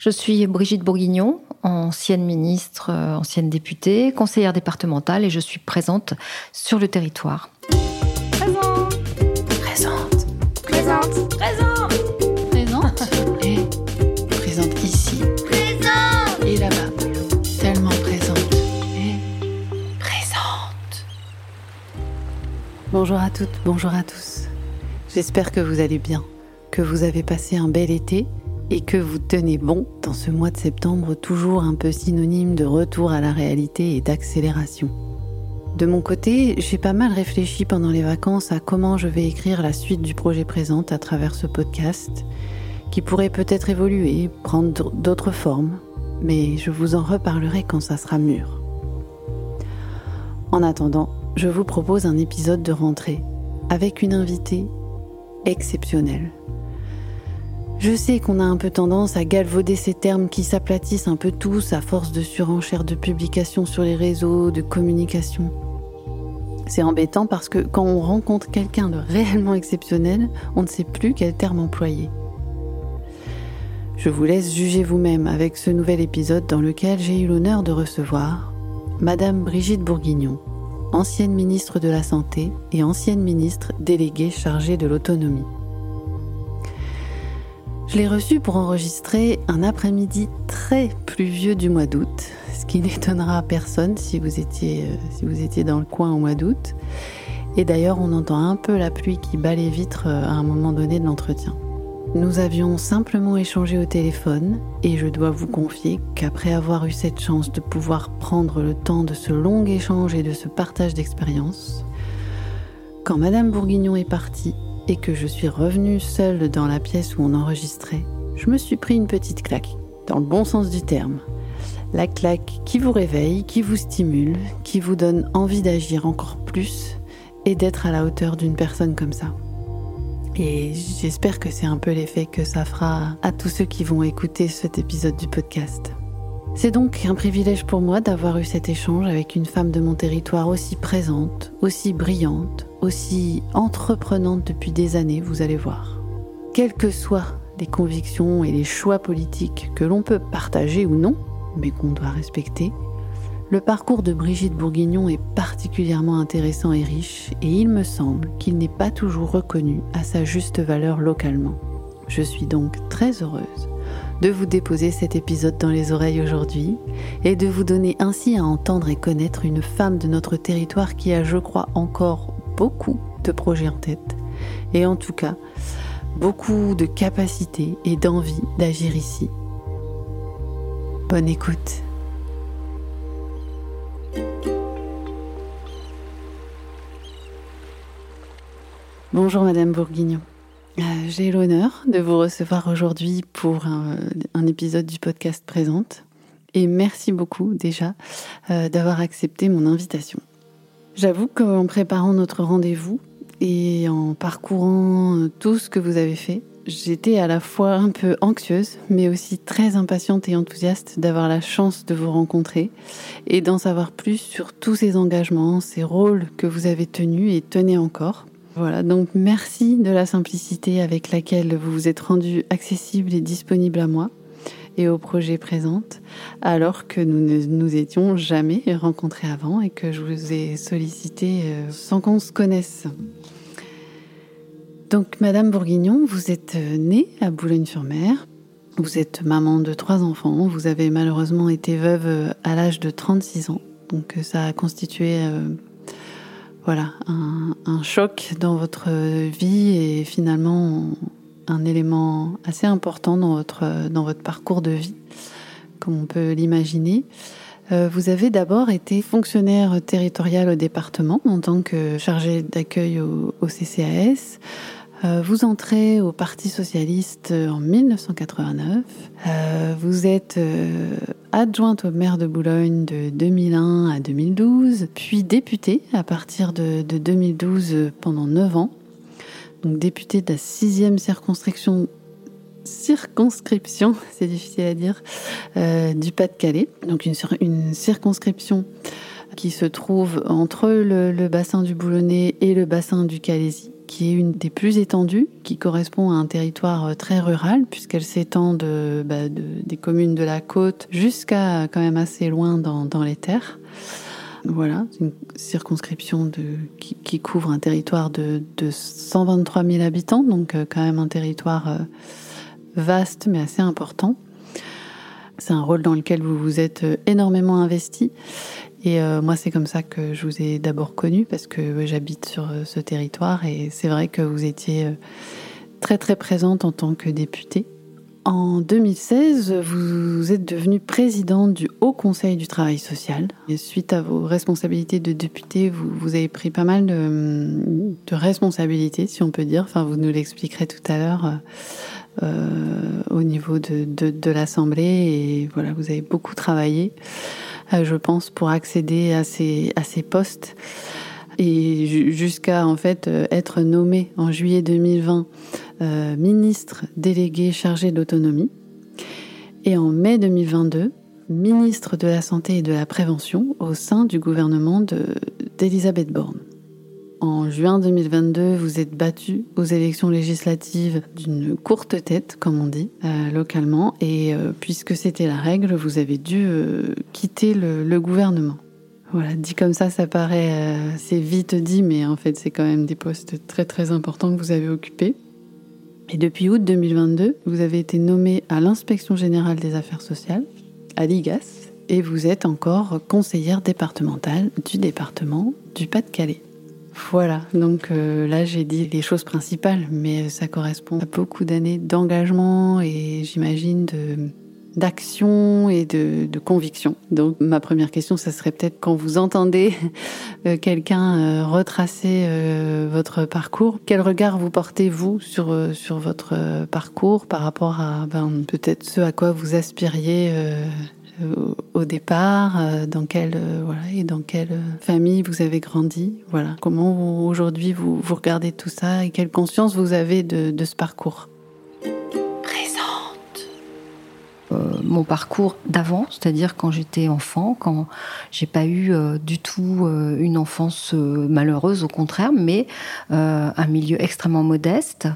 Je suis Brigitte Bourguignon, ancienne ministre, euh, ancienne députée, conseillère départementale et je suis présente sur le territoire. Présente Présente Présente Présente Présente Et présente ici Présente et là-bas. Tellement présente et présente. Bonjour à toutes, bonjour à tous. J'espère que vous allez bien, que vous avez passé un bel été et que vous tenez bon dans ce mois de septembre toujours un peu synonyme de retour à la réalité et d'accélération. De mon côté, j'ai pas mal réfléchi pendant les vacances à comment je vais écrire la suite du projet présent à travers ce podcast, qui pourrait peut-être évoluer, prendre d'autres formes, mais je vous en reparlerai quand ça sera mûr. En attendant, je vous propose un épisode de rentrée avec une invitée exceptionnelle. Je sais qu'on a un peu tendance à galvauder ces termes qui s'aplatissent un peu tous à force de surenchère de publications sur les réseaux, de communication. C'est embêtant parce que quand on rencontre quelqu'un de réellement exceptionnel, on ne sait plus quel terme employer. Je vous laisse juger vous-même avec ce nouvel épisode dans lequel j'ai eu l'honneur de recevoir Madame Brigitte Bourguignon, ancienne ministre de la Santé et ancienne ministre déléguée chargée de l'autonomie. Je l'ai reçue pour enregistrer un après-midi très pluvieux du mois d'août, ce qui n'étonnera personne si vous, étiez, euh, si vous étiez dans le coin au mois d'août. Et d'ailleurs, on entend un peu la pluie qui bat les vitres euh, à un moment donné de l'entretien. Nous avions simplement échangé au téléphone et je dois vous confier qu'après avoir eu cette chance de pouvoir prendre le temps de ce long échange et de ce partage d'expérience, quand Madame Bourguignon est partie, et que je suis revenue seule dans la pièce où on enregistrait, je me suis pris une petite claque, dans le bon sens du terme. La claque qui vous réveille, qui vous stimule, qui vous donne envie d'agir encore plus et d'être à la hauteur d'une personne comme ça. Et j'espère que c'est un peu l'effet que ça fera à tous ceux qui vont écouter cet épisode du podcast. C'est donc un privilège pour moi d'avoir eu cet échange avec une femme de mon territoire aussi présente, aussi brillante, aussi entreprenante depuis des années, vous allez voir. Quelles que soient les convictions et les choix politiques que l'on peut partager ou non, mais qu'on doit respecter, le parcours de Brigitte Bourguignon est particulièrement intéressant et riche, et il me semble qu'il n'est pas toujours reconnu à sa juste valeur localement. Je suis donc très heureuse de vous déposer cet épisode dans les oreilles aujourd'hui et de vous donner ainsi à entendre et connaître une femme de notre territoire qui a, je crois, encore beaucoup de projets en tête et en tout cas beaucoup de capacité et d'envie d'agir ici. Bonne écoute. Bonjour Madame Bourguignon. Euh, j'ai l'honneur de vous recevoir aujourd'hui pour un, épisode du podcast Présente. Et merci beaucoup déjà euh, d'avoir accepté mon invitation. J'avoue qu'en préparant notre rendez-vous et en parcourant euh, tout ce que vous avez fait, j'étais à la fois un peu anxieuse, mais aussi très impatiente et enthousiaste d'avoir la chance de vous rencontrer et d'en savoir plus sur tous ces engagements, ces rôles que vous avez tenus et tenez encore. Voilà, donc merci de la simplicité avec laquelle vous vous êtes rendu accessible et disponible à moi et au projet présent, alors que nous ne nous étions jamais rencontrés avant et que je vous ai sollicité euh, sans qu'on se connaisse. Donc, Madame Bourguignon, vous êtes euh, née à Boulogne-sur-Mer. Vous êtes maman de trois enfants. Vous avez malheureusement été veuve euh, à l'âge de 36 ans. Donc, ça a constitué voilà, un, choc dans votre vie et finalement un élément assez important dans votre, dans votre parcours de vie, comme on peut l'imaginer. Euh, vous avez d'abord été fonctionnaire territorial au département en tant que chargé d'accueil au, au, CCAS. Euh, vous entrez au Parti socialiste en 1989. Euh, vous êtes euh, adjointe au maire de Boulogne de 2001 à 2012, puis députée à partir de, de 2012 pendant 9 ans. Donc députée de la sixième circonscription circonscription, c'est difficile à dire, euh, du Pas-de-Calais. Donc une, une, circonscription qui se trouve entre le, le bassin du Boulonnais et le bassin du Calaisie qui est une des plus étendues, qui correspond à un territoire très rural, puisqu'elle s'étend bah, de, des communes de la côte jusqu'à quand même assez loin dans, les terres. Voilà, une circonscription de, qui, couvre un territoire de, de, 123 000 habitants, donc euh, quand même un territoire euh, vaste mais assez important. C'est un rôle dans lequel vous vous êtes euh, énormément investi. Et euh, moi, c'est comme ça que je vous ai d'abord connu parce que euh, j'habite sur ce territoire et c'est vrai que vous étiez très très présente en tant que députée. En 2016, vous êtes devenue présidente du Haut Conseil du Travail Social. Et suite à vos responsabilités de députée, vous, avez pris pas mal de, responsabilités, si on peut dire. Enfin, vous nous l'expliquerez tout à l'heure euh, au niveau de, de, de l'Assemblée. Et voilà, vous avez beaucoup travaillé, euh, je pense, pour accéder à ces, postes et jusqu'à en fait être nommé en juillet 2020 euh, ministre délégué chargé de l'autonomie et en mai 2022 ministre de la santé et de la prévention au sein du gouvernement d'Elisabeth Borne. En juin 2022, vous êtes battu aux élections législatives d'une courte tête, comme on dit euh, localement, et euh, puisque c'était la règle, vous avez dû euh, quitter le, gouvernement. Voilà, dit comme ça, ça paraît c'est vite dit, mais en fait, c'est quand même des postes très très importants que vous avez occupés. Et depuis août 2022, vous avez été nommé à l'inspection générale des affaires sociales, à l'IGAS, et vous êtes encore conseillère départementale du département du Pas-de-Calais. Voilà, donc euh, là j'ai dit les choses principales, mais ça correspond à beaucoup d'années d'engagement et j'imagine d'action et de, conviction. Donc ma première question, ça serait peut-être quand vous entendez euh, quelqu'un euh, retracer euh, votre parcours, quel regard vous portez vous sur euh, votre euh, parcours par rapport à ben, peut-être ce à quoi vous aspiriez euh, au départ, dans quelle voilà et dans quelle famille vous avez grandi, voilà. Comment aujourd'hui vous, vous regardez tout ça et quelle conscience vous avez de, ce parcours? Euh, mon parcours d'avant, c'est-à-dire quand j'étais enfant, quand j'ai pas eu euh, du tout euh, une enfance malheureuse, au contraire, mais un milieu extrêmement modeste,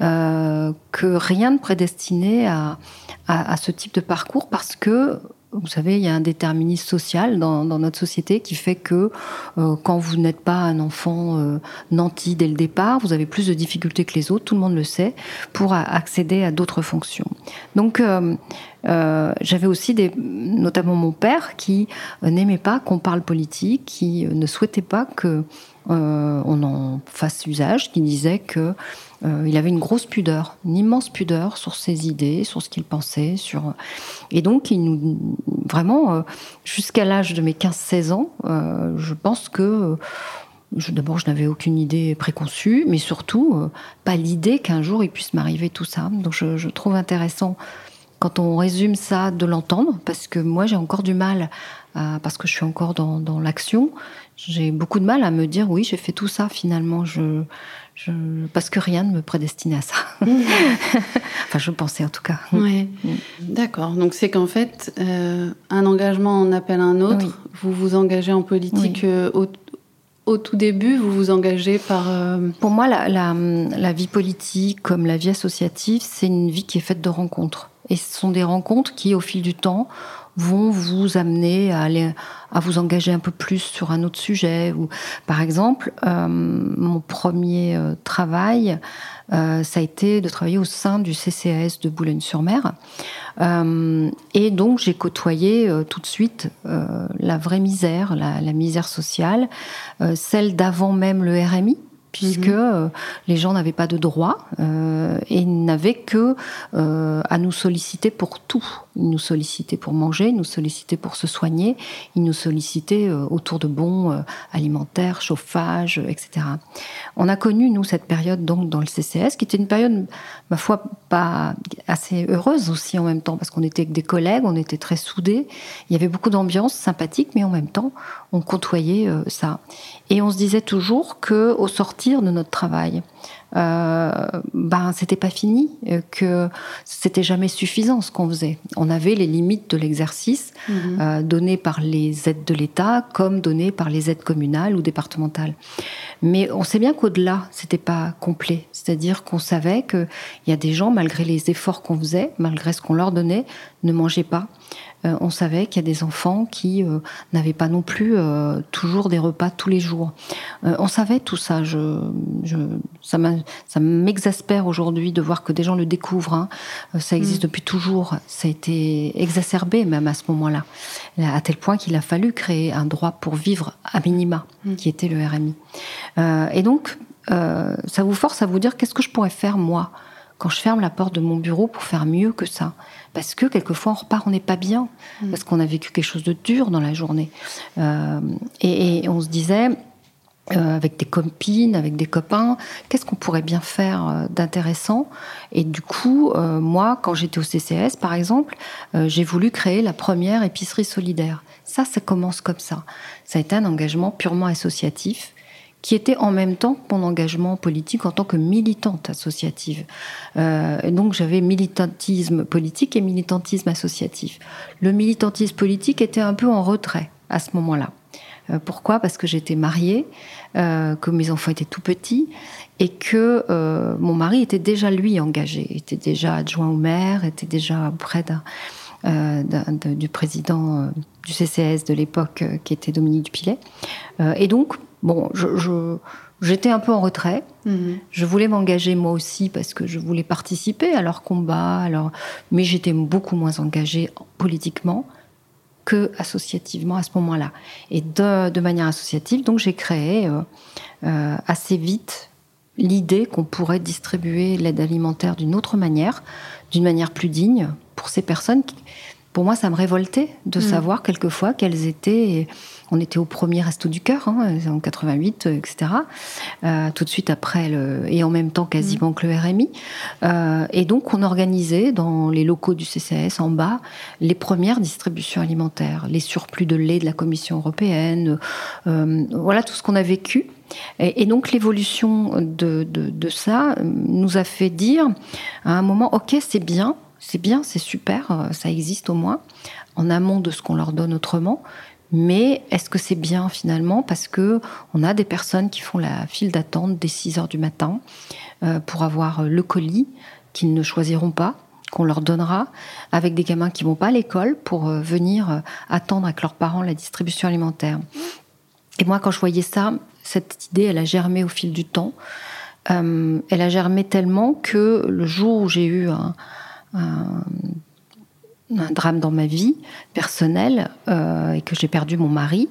que rien ne prédestinait à, à, ce type de parcours parce que vous savez, il y a un déterminisme social dans, notre société qui fait que euh, quand vous n'êtes pas un enfant euh, nanti dès le départ, vous avez plus de difficultés que les autres, tout le monde le sait, pour accéder à d'autres fonctions. Donc, euh, j'avais aussi des, notamment mon père qui n'aimait pas qu'on parle politique, qui ne souhaitait pas que on en fasse usage, qui disait que euh, il avait une grosse pudeur, une immense pudeur sur ses idées, sur ce qu'il pensait, et donc il nous vraiment euh, jusqu'à l'âge de mes 15-16 ans, euh, je pense que D'abord, je n'avais aucune idée préconçue, mais surtout pas l'idée qu'un jour il puisse m'arriver tout ça. Donc, je, trouve intéressant quand on résume ça de l'entendre, parce que moi, j'ai encore du mal, parce que je suis encore dans, dans l'action, j'ai beaucoup de mal à me dire oui, j'ai fait tout ça finalement. Je, je, parce que rien ne me prédestinait à ça. Enfin, je pensais en tout cas. Oui. D'accord. Donc c'est qu'en fait, euh, un engagement en appelle un autre. Oui. Vous vous engagez en politique oui. euh, au, au, tout début, vous vous engagez par... Euh... Pour moi, la, la, la, vie politique, comme la vie associative, c'est une vie qui est faite de rencontres. Et ce sont des rencontres qui, au fil du temps, vont vous amener à aller à vous engager un peu plus sur un autre sujet ou par exemple euh, mon premier euh, travail euh, ça a été de travailler au sein du CCAS de Boulogne-sur-Mer et donc j'ai côtoyé tout de suite la vraie misère la, la misère sociale celle d'avant même le RMI puisque mmh. les gens n'avaient pas de droit euh, et n'avaient que à nous solliciter pour tout. Ils nous sollicitaient pour manger, ils nous sollicitaient pour se soigner, ils nous sollicitaient euh, autour de bons euh, alimentaires, chauffage, etc. On a connu nous cette période donc dans le CCS, qui était une période, ma foi, pas assez heureuse aussi en même temps, parce qu'on était avec des collègues, on était très soudés, il y avait beaucoup d'ambiance sympathique, mais en même temps, on côtoyait euh, ça. Et on se disait toujours que au sortir de notre travail, euh, ben c'était pas fini, euh, que c'était jamais suffisant ce qu'on faisait. On avait les limites de l'exercice Mhm. euh, données par les aides de l'État comme données par les aides communales ou départementales. Mais on sait bien qu'au-delà, c'était pas complet. C'est-à-dire qu'on savait qu'il y a des gens, malgré les efforts qu'on faisait, malgré ce qu'on leur donnait, ne mangeaient pas. Euh, on savait qu'il y a des enfants qui euh, n'avaient pas non plus euh, toujours des repas tous les jours. On savait tout ça. Je, je, ça m'exaspère aujourd'hui de voir que des gens le découvrent. hein. Ça existe depuis toujours. Ça a été exacerbé même à ce moment-là, à tel point qu'il a fallu créer un droit pour vivre à minima, qui était le RMI. Euh, et donc, euh, ça vous force à vous dire qu'est-ce que je pourrais faire moi? Quand je ferme la porte de mon bureau pour faire mieux que ça Parce que quelquefois on repart, on n'est pas bien, parce qu'on a vécu quelque chose de dur dans la journée. Euh, et, et on se disait, euh, avec des copines, avec des copains, qu'est-ce qu'on pourrait bien faire euh, d'intéressant? Et du coup, euh, moi, quand j'étais au CCS, par exemple, j'ai voulu créer la première épicerie solidaire. Ça, ça commence comme ça. Ça a été un engagement purement associatif qui était en même temps mon engagement politique en tant que militante associative. Euh, et donc j'avais militantisme politique et militantisme associatif. Le militantisme politique était un peu en retrait à ce moment-là. Euh, pourquoi? Parce que j'étais mariée, euh, que mes enfants étaient tout petits et que euh, mon mari était déjà lui engagé, était déjà adjoint au maire, était déjà auprès d'un, euh, du président euh, du CCS de l'époque euh, qui était Dominique Dupilet. Et donc, bon, je, j'étais un peu en retrait. Mhm. Je voulais m'engager moi aussi parce que je voulais participer à leur combat, alors, mais j'étais beaucoup moins engagée politiquement que associativement à ce moment-là. Et de, de manière associative, donc j'ai créé euh, euh, assez vite l'idée qu'on pourrait distribuer l'aide alimentaire d'une autre manière, d'une manière plus digne pour ces personnes. Qui, pour moi, ça me révoltait de savoir quelquefois qu'elles étaient. On était au premier Resto du Cœur, hein, en 88, euh, etc. Euh, tout de suite après, et en même temps quasiment que le RMI. Euh, et donc, on organisait dans les locaux du CCS en bas les premières distributions alimentaires, les surplus de lait de la Commission européenne, voilà tout ce qu'on a vécu. Et, donc, l'évolution de, de, ça nous a fait dire à un moment, OK, c'est bien, c'est bien, c'est super, ça existe au moins, en amont de ce qu'on leur donne autrement. Mais est-ce que c'est bien finalement? Parce que on a des personnes qui font la file d'attente dès 6 heures du matin euh, pour avoir le colis qu'ils ne choisiront pas, qu'on leur donnera, avec des gamins qui vont pas à l'école pour euh, venir euh, attendre avec leurs parents la distribution alimentaire. Et moi, quand je voyais ça, cette idée, elle a germé au fil du temps. Euh, elle a germé tellement que le jour où j'ai eu un, un drame dans ma vie personnelle euh, et que j'ai perdu mon mari,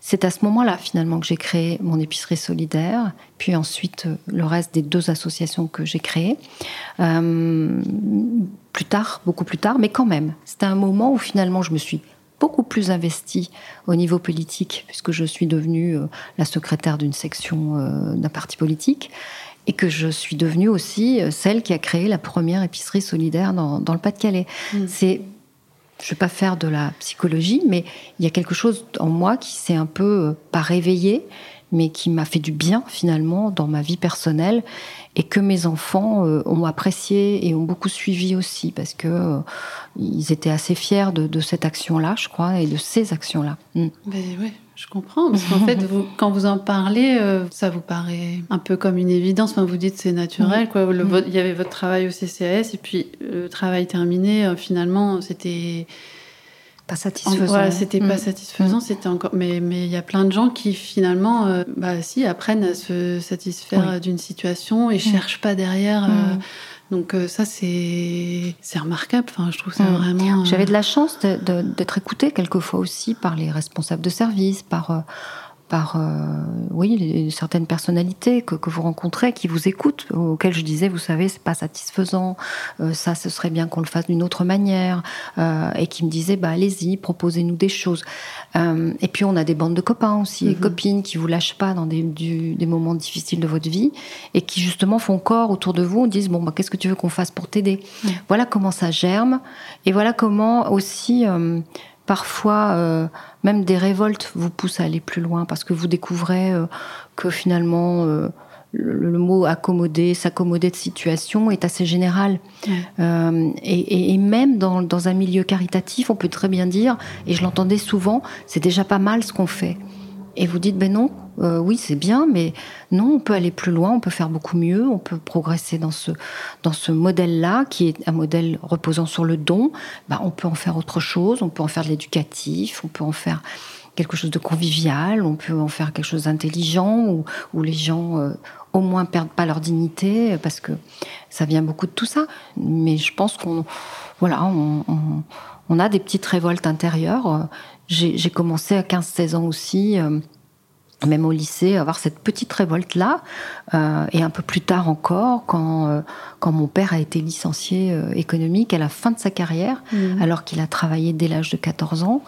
c'est à ce moment-là finalement que j'ai créé mon épicerie solidaire, puis ensuite euh, le reste des deux associations que j'ai créées. Euh, plus tard, beaucoup plus tard, mais quand même, c'était un moment où finalement je me suis beaucoup plus investie au niveau politique, puisque je suis devenue la secrétaire d'une section d'un parti politique, et que je suis devenue aussi celle qui a créé la première épicerie solidaire dans, dans le Pas-de-Calais. C'est je ne vais pas faire de la psychologie, mais il y a quelque chose en moi qui s'est un peu, euh, pas réveillé, mais qui m'a fait du bien finalement dans ma vie personnelle et que mes enfants euh, ont apprécié et ont beaucoup suivi aussi parce que euh, ils étaient assez fiers de, cette action-là, je crois, et de ces actions-là. Mm. Ben ouais, je comprends. Parce qu'en fait, vous, quand vous en parlez, euh, ça vous paraît un peu comme une évidence. Enfin, vous dites c'est naturel. Quoi. Le, vo- Il y avait votre travail au CCAS et puis le travail terminé, euh, finalement, c'était Pas satisfaisant. voilà, c'était pas Mm. satisfaisant. C'était encore. Mais mais il y a plein de gens qui finalement, euh, bah si, apprennent à se satisfaire Oui. euh, d'une situation et cherchent pas derrière. euh, Mm. Donc euh, ça c'est remarquable. Enfin, je trouve ça Mm. vraiment. euh, J'avais de la chance d'être écoutée quelquefois aussi par les responsables de service, par, euh, par euh, oui, certaines personnalités que, que vous rencontrez, qui vous écoutent, auxquelles je disais, vous savez, c'est pas satisfaisant, euh, ça, ce serait bien qu'on le fasse d'une autre manière, euh, et qui me disaient, bah allez-y, proposez-nous des choses. Et puis on a des bandes de copains aussi, et Mhm. copines qui vous lâchent pas dans des, du- des moments difficiles de votre vie, et qui justement font corps autour de vous, disent, bon, bah, qu'est-ce que tu veux qu'on fasse pour t'aider? Voilà comment ça germe. Et voilà comment aussi, parfois, euh, même des révoltes vous poussent à aller plus loin parce que vous découvrez euh, que finalement, euh, le, le mot accommoder, s'accommoder de situation est assez général. Et, et- et même dans, dans un milieu caritatif, on peut très bien dire, et je l'entendais souvent, c'est déjà pas mal ce qu'on fait. Et vous dites, ben non, euh, oui, c'est bien, mais non, on peut aller plus loin, on peut faire beaucoup mieux, on peut progresser dans ce, dans ce modèle-là, qui est un modèle reposant sur le don. Ben, on peut en faire autre chose, on peut en faire de l'éducatif, on peut en faire quelque chose de convivial, on peut en faire quelque chose d'intelligent, où, où les gens euh, au moins perdent pas leur dignité, parce que ça vient beaucoup de tout ça. Mais je pense qu'on voilà, on, on- a des petites révoltes intérieures. Euh, J'ai commencé à 15-16 ans aussi, euh, même au lycée, à avoir cette petite révolte-là. Euh, et un peu plus tard encore, quand, euh, quand mon père a été licencié euh, économique à la fin de sa carrière, Mhm. alors qu'il a travaillé dès l'âge de 14 ans.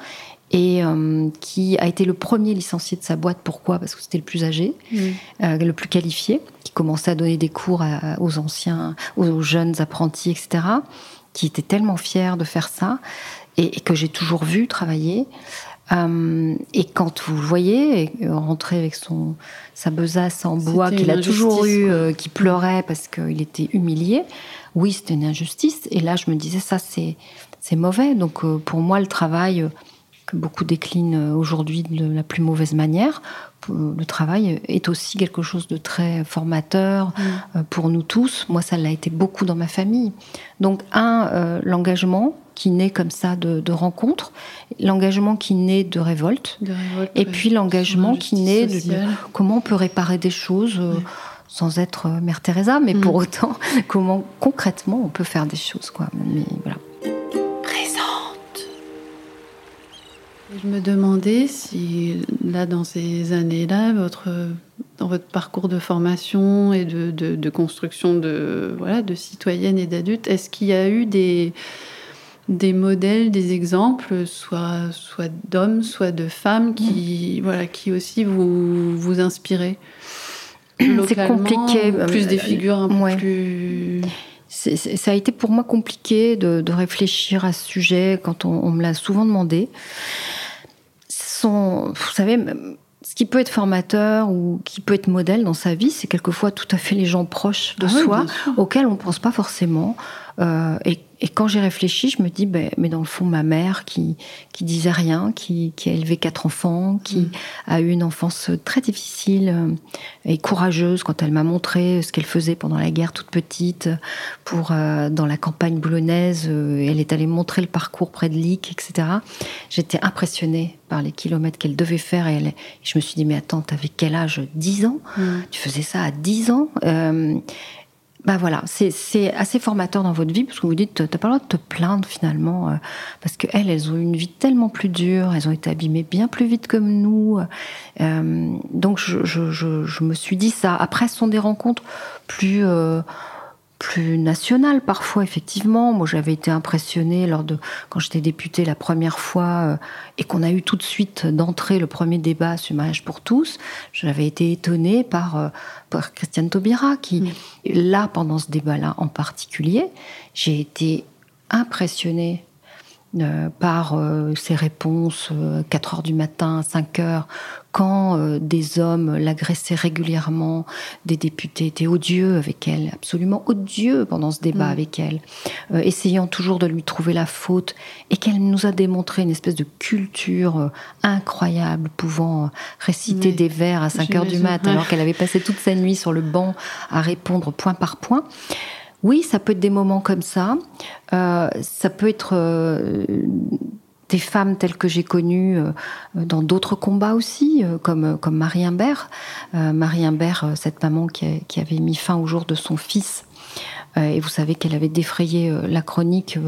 Et euh, qui a été le premier licencié de sa boîte. Pourquoi? Parce que c'était le plus âgé euh, le plus qualifié, qui commençait à donner des cours à- aux anciens, aux jeunes apprentis, etc., qui était tellement fier de faire ça et, et que j'ai toujours vu travailler. Euh, et quand vous le voyez euh, rentrer avec son sa besace en bois qu'il a toujours eu, euh, qui pleurait parce qu'il était humilié, oui, c'était une injustice. Et là, je me disais ça, c'est c'est mauvais. Donc euh, pour moi, le travail que beaucoup déclinent euh, aujourd'hui de la plus mauvaise manière, pour- le travail est aussi quelque chose de très formateur euh, pour nous tous. Moi, ça l'a été beaucoup dans ma famille. Donc, un, euh, l'engagement qui naît comme ça de, de rencontres, l'engagement qui naît de révolte, De révolte, et ouais. puis l'engagement qui naît de, de comment on peut réparer des choses euh, Ouais. sans être euh, Mère Teresa, mais Mm. pour autant, comment concrètement on peut faire des choses. Quoi. Mais voilà. Je me demandais si, là, dans ces années-là, votre, dans votre parcours de formation et de, de- de construction de, voilà, de citoyenne et d'adulte, est-ce qu'il y a eu des, des modèles, des exemples, soit, soit d'hommes, soit de femmes, qui, voilà, qui aussi vous, vous inspiraient C'est compliqué. Plus des figures un peu Ouais. plus... Ça a été pour moi compliqué de, de réfléchir à ce sujet quand on, on me l'a souvent demandé. Vous savez, ce qui peut être formateur ou qui peut être modèle dans sa vie, c'est quelquefois tout à fait les gens proches de Ah soi auxquels on ne pense pas forcément. Euh, et, et quand j'ai réfléchi, je me dis, ben, mais dans le fond, ma mère qui qui disait rien, qui, qui a élevé quatre enfants, qui Mm. a eu une enfance très difficile euh, et courageuse quand elle m'a montré ce qu'elle faisait pendant la guerre toute petite pour euh, dans la campagne boulonnaise. euh, elle est allée montrer le parcours près de Lick, etc. J'étais impressionnée par les kilomètres qu'elle devait faire et elle, je me suis dit, mais attends, t'avais quel âge? 10 ans? Mm. tu faisais ça à 10 ans? Euh, bah voilà, c'est- assez formateur dans votre vie parce que vous dites, t'as pas le droit de te plaindre finalement, euh, parce qu'elles, elles ont eu une vie tellement plus dure, elles ont été abîmées bien plus vite que nous. Euh, donc je me suis dit ça. Après, ce sont des rencontres plus euh, plus nationales parfois, effectivement. Moi, j'avais été impressionnée lors de quand j'étais députée la première fois euh, et qu'on a eu tout de suite d'entrée le premier débat sur le mariage pour tous. J'avais été étonnée par euh, par Christiane Taubira qui là pendant ce débat-là en particulier, j'ai été impressionnée euh, par ses réponses euh, 4 heures du matin, 5 heures, quand euh, des hommes l'agressaient régulièrement, des députés étaient odieux avec elle, absolument odieux pendant ce débat Mm. avec elle, euh, essayant toujours de lui trouver la faute, et qu'elle nous a démontré une espèce de culture euh, incroyable, pouvant réciter Oui, des vers à 5 heures du mat, alors qu'elle avait passé toute sa nuit sur le banc à répondre point par point. Oui, ça peut être des moments comme ça. Euh, ça peut être euh, des femmes telles que j'ai connues euh, dans d'autres combats aussi, euh, comme, comme Marie Imbert. Euh, Marie Imbert, cette maman qui, a- qui avait mis fin au jour de son fils. Et vous savez qu'elle avait défrayé la chronique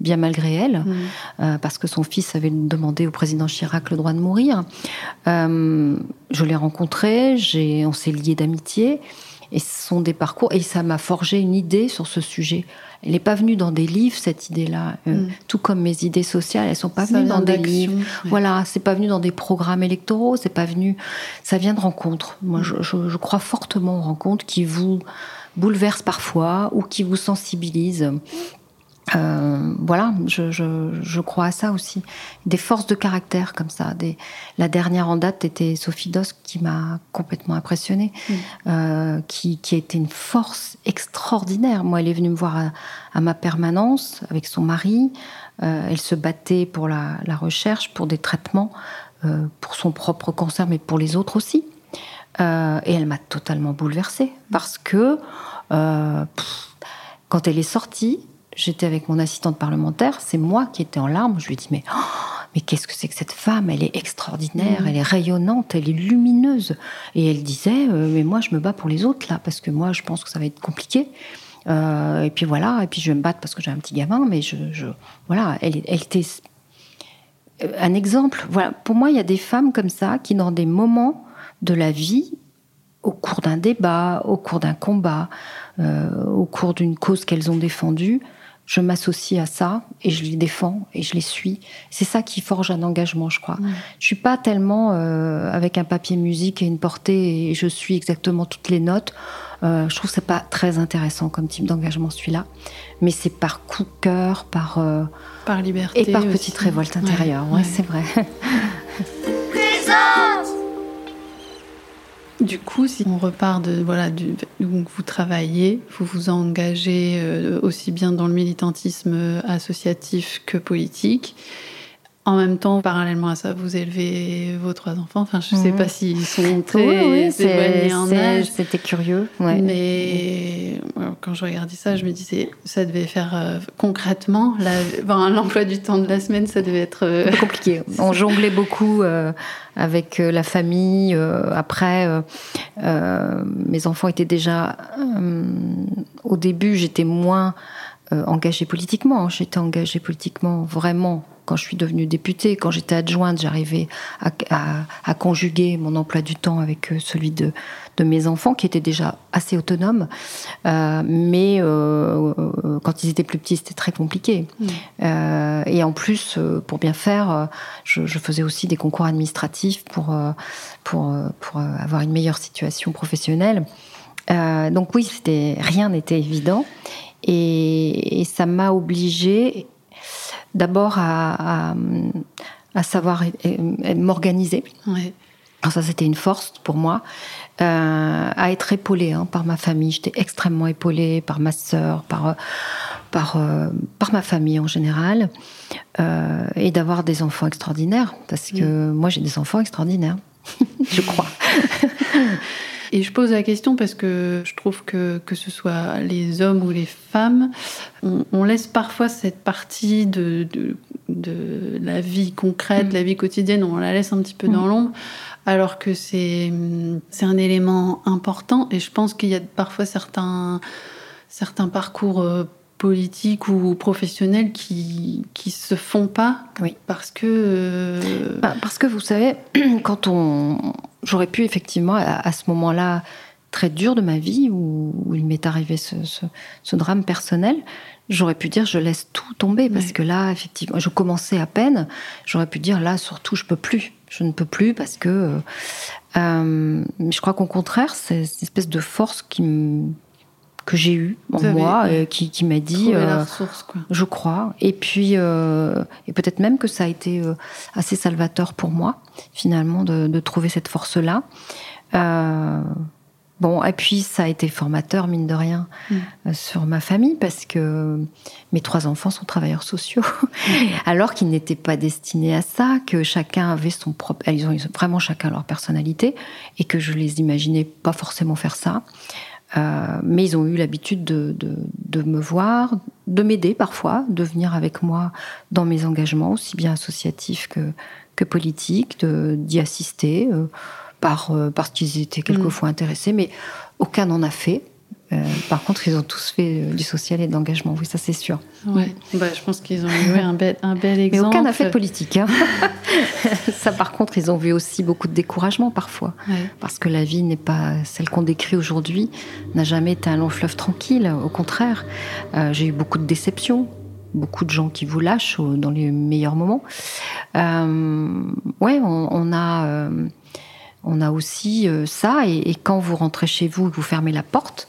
bien malgré elle Mm. euh, parce que son fils avait demandé au président Chirac le droit de mourir. Euh, je l'ai rencontré, j'ai, on s'est liés d'amitié, et ce sont des parcours, et ça m'a forgé une idée sur ce sujet. Elle n'est pas venue dans des livres, cette idée-là, Euh, Mm. tout comme mes idées sociales, elles sont pas Ça venues dans des livres. ouais. Voilà, c'est pas venu dans des programmes électoraux, c'est pas venu, ça vient de rencontres. Moi, je, je- je crois fortement aux rencontres qui vous bouleversent parfois ou qui vous sensibilisent Euh, voilà, je, je, je, crois à ça aussi. Des forces de caractère comme ça. Des... La dernière en date était Sophie Dos qui m'a complètement impressionnée, mmh. euh, qui, qui a été une force extraordinaire. Moi, elle est venue me voir à, à ma permanence avec son mari. Euh, elle se battait pour la, la recherche, pour des traitements, pour son propre cancer, mais pour les autres aussi. Et elle m'a totalement bouleversée parce que pff, quand elle est sortie, j'étais avec mon assistante parlementaire, c'est moi qui étais en larmes. Je lui ai dit mais, oh, mais qu'est-ce que c'est que cette femme? Elle est extraordinaire, mmh. elle est rayonnante, elle est lumineuse. Et elle disait euh, mais moi je me bats pour les autres là parce que moi je pense que ça va être compliqué. Euh, et puis voilà, et puis je vais me battre parce que j'ai un petit gamin, mais je, je voilà, elle, elle était un exemple. Voilà, pour moi il y a des femmes comme ça qui dans des moments de la vie au cours d'un débat, au cours d'un combat, euh, au cours d'une cause qu'elles ont défendue, je m'associe à ça et je les défends et je les suis. C'est ça qui forge un engagement, je crois. Mmh. Je suis pas tellement euh, avec un papier musique et une portée et je suis exactement toutes les notes. Euh, je trouve que c'est pas très intéressant comme type d'engagement celui-là, mais c'est par coup de cœur, par euh, par liberté et par aussi. petite révolte intérieure. Ouais, ouais. c'est vrai. Du coup, si on repart de voilà, du, où vous travaillez, vous vous engagez euh, aussi bien dans le militantisme associatif que politique. En même temps, parallèlement à ça, vous élevez vos trois enfants. Enfin, je ne sais mmh. pas s'ils sont très oui, oui, éloignés en âge. C'était curieux. Ouais. Mais quand je regardais ça, je me disais, ça devait faire euh, concrètement l'emploi du temps de la semaine, ça devait être euh... compliqué. On jonglait beaucoup euh, avec euh, la famille. Euh, après, mes enfants étaient déjà. au début, j'étais moins engagée politiquement. J'étais engagée politiquement vraiment quand je suis devenue députée, quand j'étais adjointe, j'arrivais à, à, à, conjuguer mon emploi du temps avec euh, celui de, de mes enfants, qui étaient déjà assez autonomes. Euh, mais euh, quand ils étaient plus petits, c'était très compliqué. Mmh. Euh, et en plus, pour bien faire, je, je, faisais aussi des concours administratifs pour, pour, pour avoir une meilleure situation professionnelle. donc oui, c'était rien n'était évident. Et, et ça m'a obligée d'abord à, à, à, savoir m'organiser. Ouais. Alors ça, c'était une force pour moi, euh, à être épaulée hein, par ma famille. J'étais extrêmement épaulée par ma sœur, par par euh, par ma famille en général, euh, et d'avoir des enfants extraordinaires, parce que mmh. moi j'ai des enfants extraordinaires, je crois. Et je pose la question parce que je trouve que que ce soit les hommes ou les femmes, on, on laisse parfois cette partie de, de, de la vie concrète, mmh. la vie quotidienne, on la laisse un petit peu mmh. dans l'ombre, alors que c'est c'est un élément important. Et je pense qu'il y a parfois certains certains parcours euh, politiques ou professionnels qui qui se font pas oui. parce que euh... bah, parce que vous savez quand on j'aurais pu effectivement à, à ce moment-là très dur de ma vie où, où il m'est arrivé ce, ce, ce, drame personnel, j'aurais pu dire je laisse tout tomber parce que là effectivement je commençais à peine, j'aurais pu dire là surtout je peux plus, je ne peux plus parce que euh, je crois qu'au contraire c'est cette espèce de force qui me que j'ai eu en Vous moi euh, qui, qui m'a dit euh, ressource, quoi. je crois et puis euh, et peut-être même que ça a été euh, assez salvateur pour moi finalement de, de trouver cette force là bon et puis ça a été formateur mine de rien mm. sur ma famille parce que mes trois enfants sont travailleurs sociaux mm. alors qu'ils n'étaient pas destinés à ça que chacun avait son propre ils ont vraiment chacun leur personnalité et que je les imaginais pas forcément faire ça euh, mais ils ont eu l'habitude de, de, de, me voir, de m'aider parfois, de venir avec moi dans mes engagements, aussi bien associatifs que, que politiques, d'y assister euh, par, euh, parce qu'ils étaient quelquefois mmh. intéressés, mais aucun n'en a fait. Euh, par contre, ils ont tous fait euh, du social et de l'engagement, oui, ça c'est sûr. Ouais. Bah, je pense qu'ils ont eu un bel, un bel exemple. Mais aucun n'a fait de politique. Hein. ça, par contre, ils ont vu aussi beaucoup de découragement parfois. Ouais. Parce que la vie n'est pas celle qu'on décrit aujourd'hui, n'a jamais été un long fleuve tranquille. Au contraire, euh, j'ai eu beaucoup de déceptions, beaucoup de gens qui vous lâchent dans les meilleurs moments. Euh, ouais, on, on a. Euh, on a aussi ça, et, et, quand vous rentrez chez vous et que vous fermez la porte,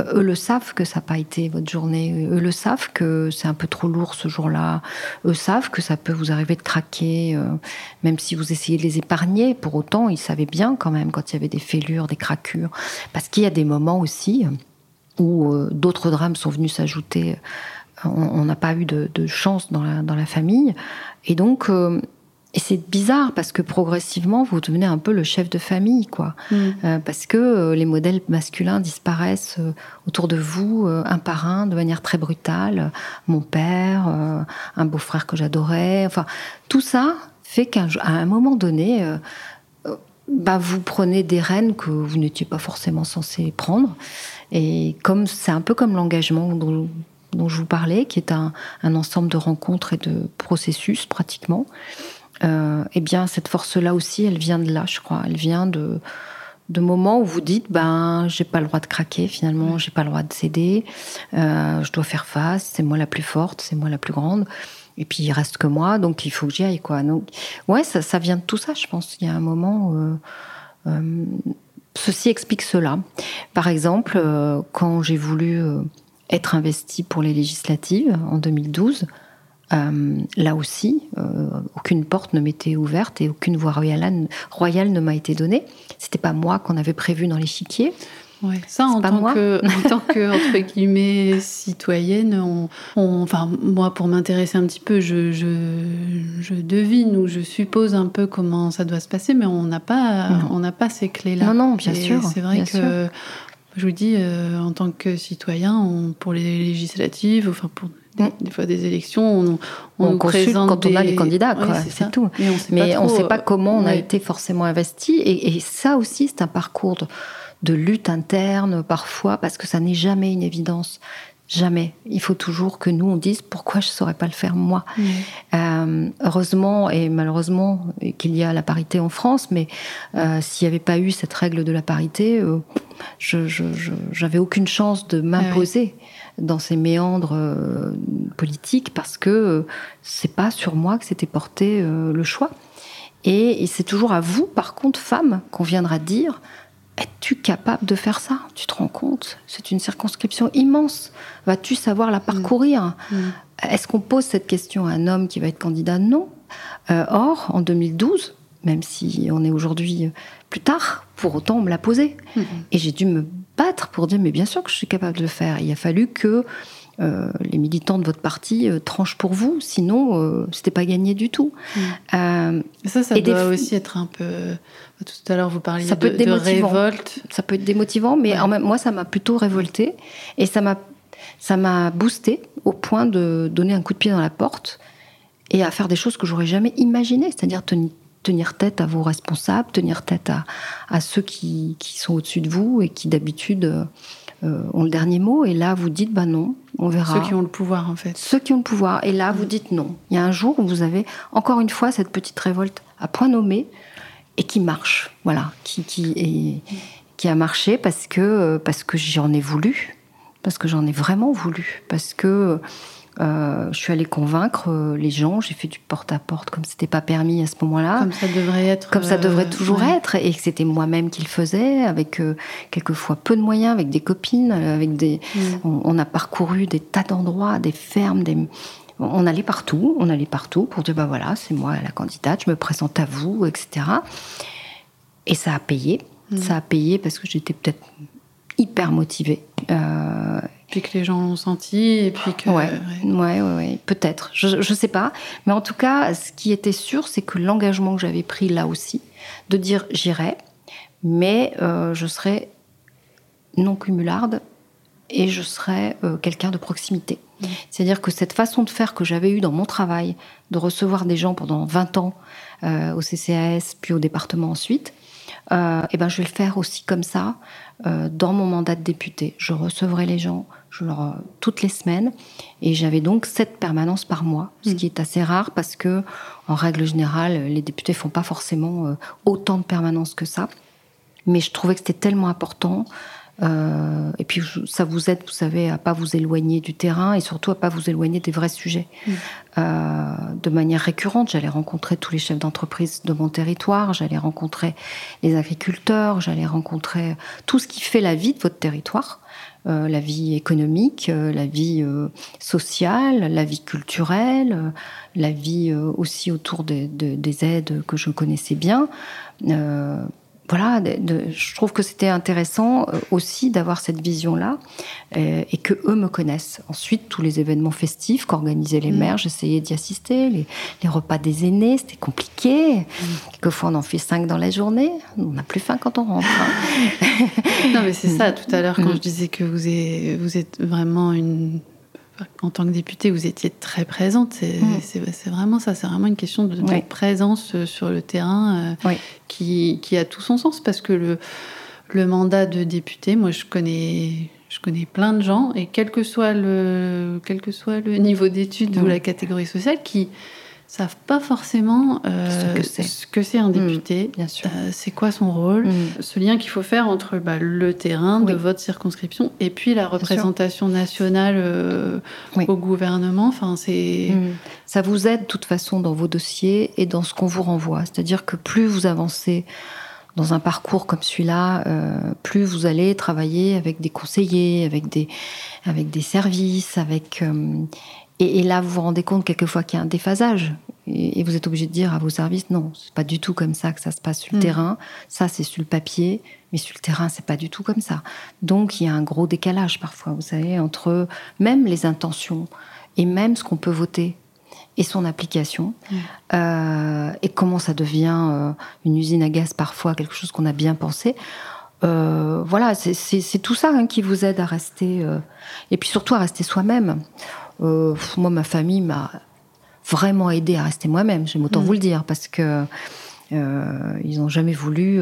eux le savent que ça n'a pas été votre journée. Eux le savent que c'est un peu trop lourd ce jour-là. Eux savent que ça peut vous arriver de craquer, euh, même si vous essayez de les épargner. Pour autant, ils savaient bien quand même quand il y avait des fêlures, des craquures. Parce qu'il y a des moments aussi où euh, d'autres drames sont venus s'ajouter. On n'a pas eu de, chance dans la, famille. Et donc, euh, et c'est bizarre parce que progressivement, vous devenez un peu le chef de famille, quoi. Mm. Euh, parce que euh, les modèles masculins disparaissent euh, autour de vous, un par un, de manière très brutale. Mon père, un beau-frère que j'adorais. Enfin, tout ça fait qu'à un moment donné, bah, vous prenez des rênes que vous n'étiez pas forcément censé prendre. Et comme c'est un peu comme l'engagement dont, dont, je vous parlais, qui est un, un ensemble de rencontres et de processus pratiquement euh, eh bien, cette force-là aussi, elle vient de là, je crois. Elle vient de, de moments où vous dites, ben, j'ai pas le droit de craquer, finalement, j'ai pas le droit de céder, euh, je dois faire face, c'est moi la plus forte, c'est moi la plus grande. Et puis, il reste que moi, donc il faut que j'y aille, quoi. Donc, ouais, ça, ça, vient de tout ça, je pense. Il y a un moment où, euh, ceci explique cela. Par exemple, quand j'ai voulu être investie pour les législatives en 2012, euh, là aussi, euh, aucune porte ne m'était ouverte et aucune voie royale, royale ne m'a été donnée. C'était pas moi qu'on avait prévu dans l'échiquier. Ouais, ça en tant, que, en tant que entre guillemets citoyenne, on, enfin moi pour m'intéresser un petit peu, je, je, je, devine ou je suppose un peu comment ça doit se passer, mais on n'a pas on n'a pas ces clés là. Non non bien sûr. C'est vrai que je vous dis euh, en tant que citoyen, on, pour les législatives, enfin pour. Des, fois, des élections, on, on, présente quand on a les candidats, c'est tout. Mais on ne sait pas euh, comment on a été forcément investi. Et, ça aussi, c'est un parcours de, lutte interne, parfois, parce que ça n'est jamais une évidence. Jamais. Il faut toujours que nous, on dise pourquoi je ne saurais pas le faire moi? Mm. Euh, heureusement et malheureusement qu'il y a la parité en France, mais euh, s'il n'y avait pas eu cette règle de la parité, je n'avais aucune chance de m'imposer. Ah dans ces méandres euh, politiques parce que euh, c'est pas sur moi que s'était porté euh, le choix. Et, c'est toujours à vous, par contre, femme, qu'on viendra dire es-tu capable de faire ça? Tu te rends compte? C'est une circonscription immense. Vas-tu savoir la parcourir? Mm. Mm. Est-ce qu'on pose cette question à un homme qui va être candidat? Non. or, en 2012, même si on est aujourd'hui plus tard, pour autant on me l'a posé. Mm. Et j'ai dû me battre pour dire mais bien sûr que je suis capable de le faire. Il a fallu que euh, les militants de votre parti euh, tranchent pour vous, sinon euh, c'était pas gagné du tout. Mm. ça, ça doit aussi être un peu. Tout à l'heure, vous parliez ça de, être révolte. Ça peut être démotivant, mais en même, moi, ça m'a plutôt révolté et ça m'a ça m'a boosté au point de donner un coup de pied dans la porte et à faire des choses que j'aurais jamais imaginées, c'est-à-dire tenir tenir tête à vos responsables, tenir tête à, à ceux qui, qui sont au-dessus de vous et qui d'habitude euh, ont le dernier mot. Et là, vous dites, bah non, on verra. Ceux qui ont le pouvoir, en fait. Ceux qui ont le pouvoir. Et là, vous dites non. Il y a un jour où vous avez, encore une fois, cette petite révolte à point nommé et qui marche. Voilà. Qui, qui, est, qui a marché parce que, parce que j'en ai voulu. Parce que j'en ai vraiment voulu. Parce que euh, je suis allée convaincre euh, les gens, j'ai fait du porte-à-porte comme c'était pas permis à ce moment-là. Comme ça devrait être. Comme ça devrait euh, toujours être, et que c'était moi-même qui le faisais, avec quelquefois peu de moyens, avec des copines, avec des. Mm. On, a parcouru des tas d'endroits, des fermes, des. On allait partout, on allait partout pour dire bah voilà, c'est moi la candidate, je me présente à vous, etc. Et ça a payé. Mm. Ça a payé parce que j'étais peut-être hyper motivée. Euh, puis que les gens l'ont senti, et puis que... Ouais, ouais, ouais, peut-être. Je ne sais pas. Mais en tout cas, ce qui était sûr, c'est que l'engagement que j'avais pris là aussi, de dire j'irai, mais euh, je serai non cumularde et je serai euh, quelqu'un de proximité. Mmh. C'est-à-dire que cette façon de faire que j'avais eue dans mon travail, de recevoir des gens pendant 20 ans au CCAS, puis au département ensuite, et eh ben je vais le faire aussi comme ça dans mon mandat de député. Je recevrai les gens, je leur, toutes les semaines. Et j'avais donc sept permanences par mois, ce mm. qui est assez rare parce que, en règle générale, les députés font pas forcément euh, autant de permanences que ça. Mais je trouvais que c'était tellement important Euh, et puis ça vous aide, vous savez, à pas vous éloigner du terrain et surtout à pas vous éloigner des vrais sujets. Mm. Euh, de manière récurrente, j'allais rencontrer tous les chefs d'entreprise de mon territoire, j'allais rencontrer les agriculteurs, j'allais rencontrer tout ce qui fait la vie de votre territoire. Euh, la vie économique, euh, la vie euh, sociale, la vie culturelle, la vie aussi autour des- de- des aides que je connaissais bien. Voilà, de- de- je trouve que c'était intéressant euh, aussi d'avoir cette vision-là euh, et que eux me connaissent. Ensuite, tous les événements festifs qu'organisaient les Mm. maires, j'essayais d'y assister. Les, les repas des aînés, c'était compliqué. Quelquefois, on en fait cinq dans la journée. On n'a plus faim quand on rentre. hein. Non, mais c'est ça, tout à l'heure, quand Mm. je disais que vous êtes, vous êtes vraiment une. En tant que députée, vous étiez très présente. C'est Mm. c'est- vraiment ça, c'est vraiment une question de, de Oui. présence euh, sur le terrain euh, Oui. qui, qui a tout son sens parce que le, le mandat de député, moi je connais, je connais plein de gens et quel que soit le, quel que soit le niveau d'études ou la catégorie sociale qui savent pas forcément euh, Ce que c'est. un député, Bien sûr. euh, c'est quoi son rôle, Mm. ce lien qu'il faut faire entre bah, le terrain de votre circonscription et puis la représentation nationale euh, Oui. au gouvernement. Enfin, c'est Mm. Ça vous aide de toute façon dans vos dossiers et dans ce qu'on vous renvoie. C'est-à-dire que plus vous avancez dans un parcours comme celui-là, euh, plus vous allez travailler avec des conseillers, avec des, avec des services, avec euh, et, et là vous vous rendez compte quelquefois qu'il y a un déphasage et, et vous êtes obligé de dire à vos services non, c'est pas du tout comme ça que ça se passe sur le Mm. terrain. Ça c'est sur le papier, mais sur le terrain c'est pas du tout comme ça. Donc il y a un gros décalage parfois, vous savez, entre même les intentions et même ce qu'on peut voter et son application, Mm. euh, et comment ça devient euh, une usine à gaz parfois, quelque chose qu'on a bien pensé. Euh, voilà, c'est- tout ça hein, qui vous aide à rester, euh, et puis surtout à rester soi-même. Euh, moi, ma famille m'a vraiment aidé à rester moi-même, j'aime autant Mm. vous le dire, parce que ils n'ont jamais voulu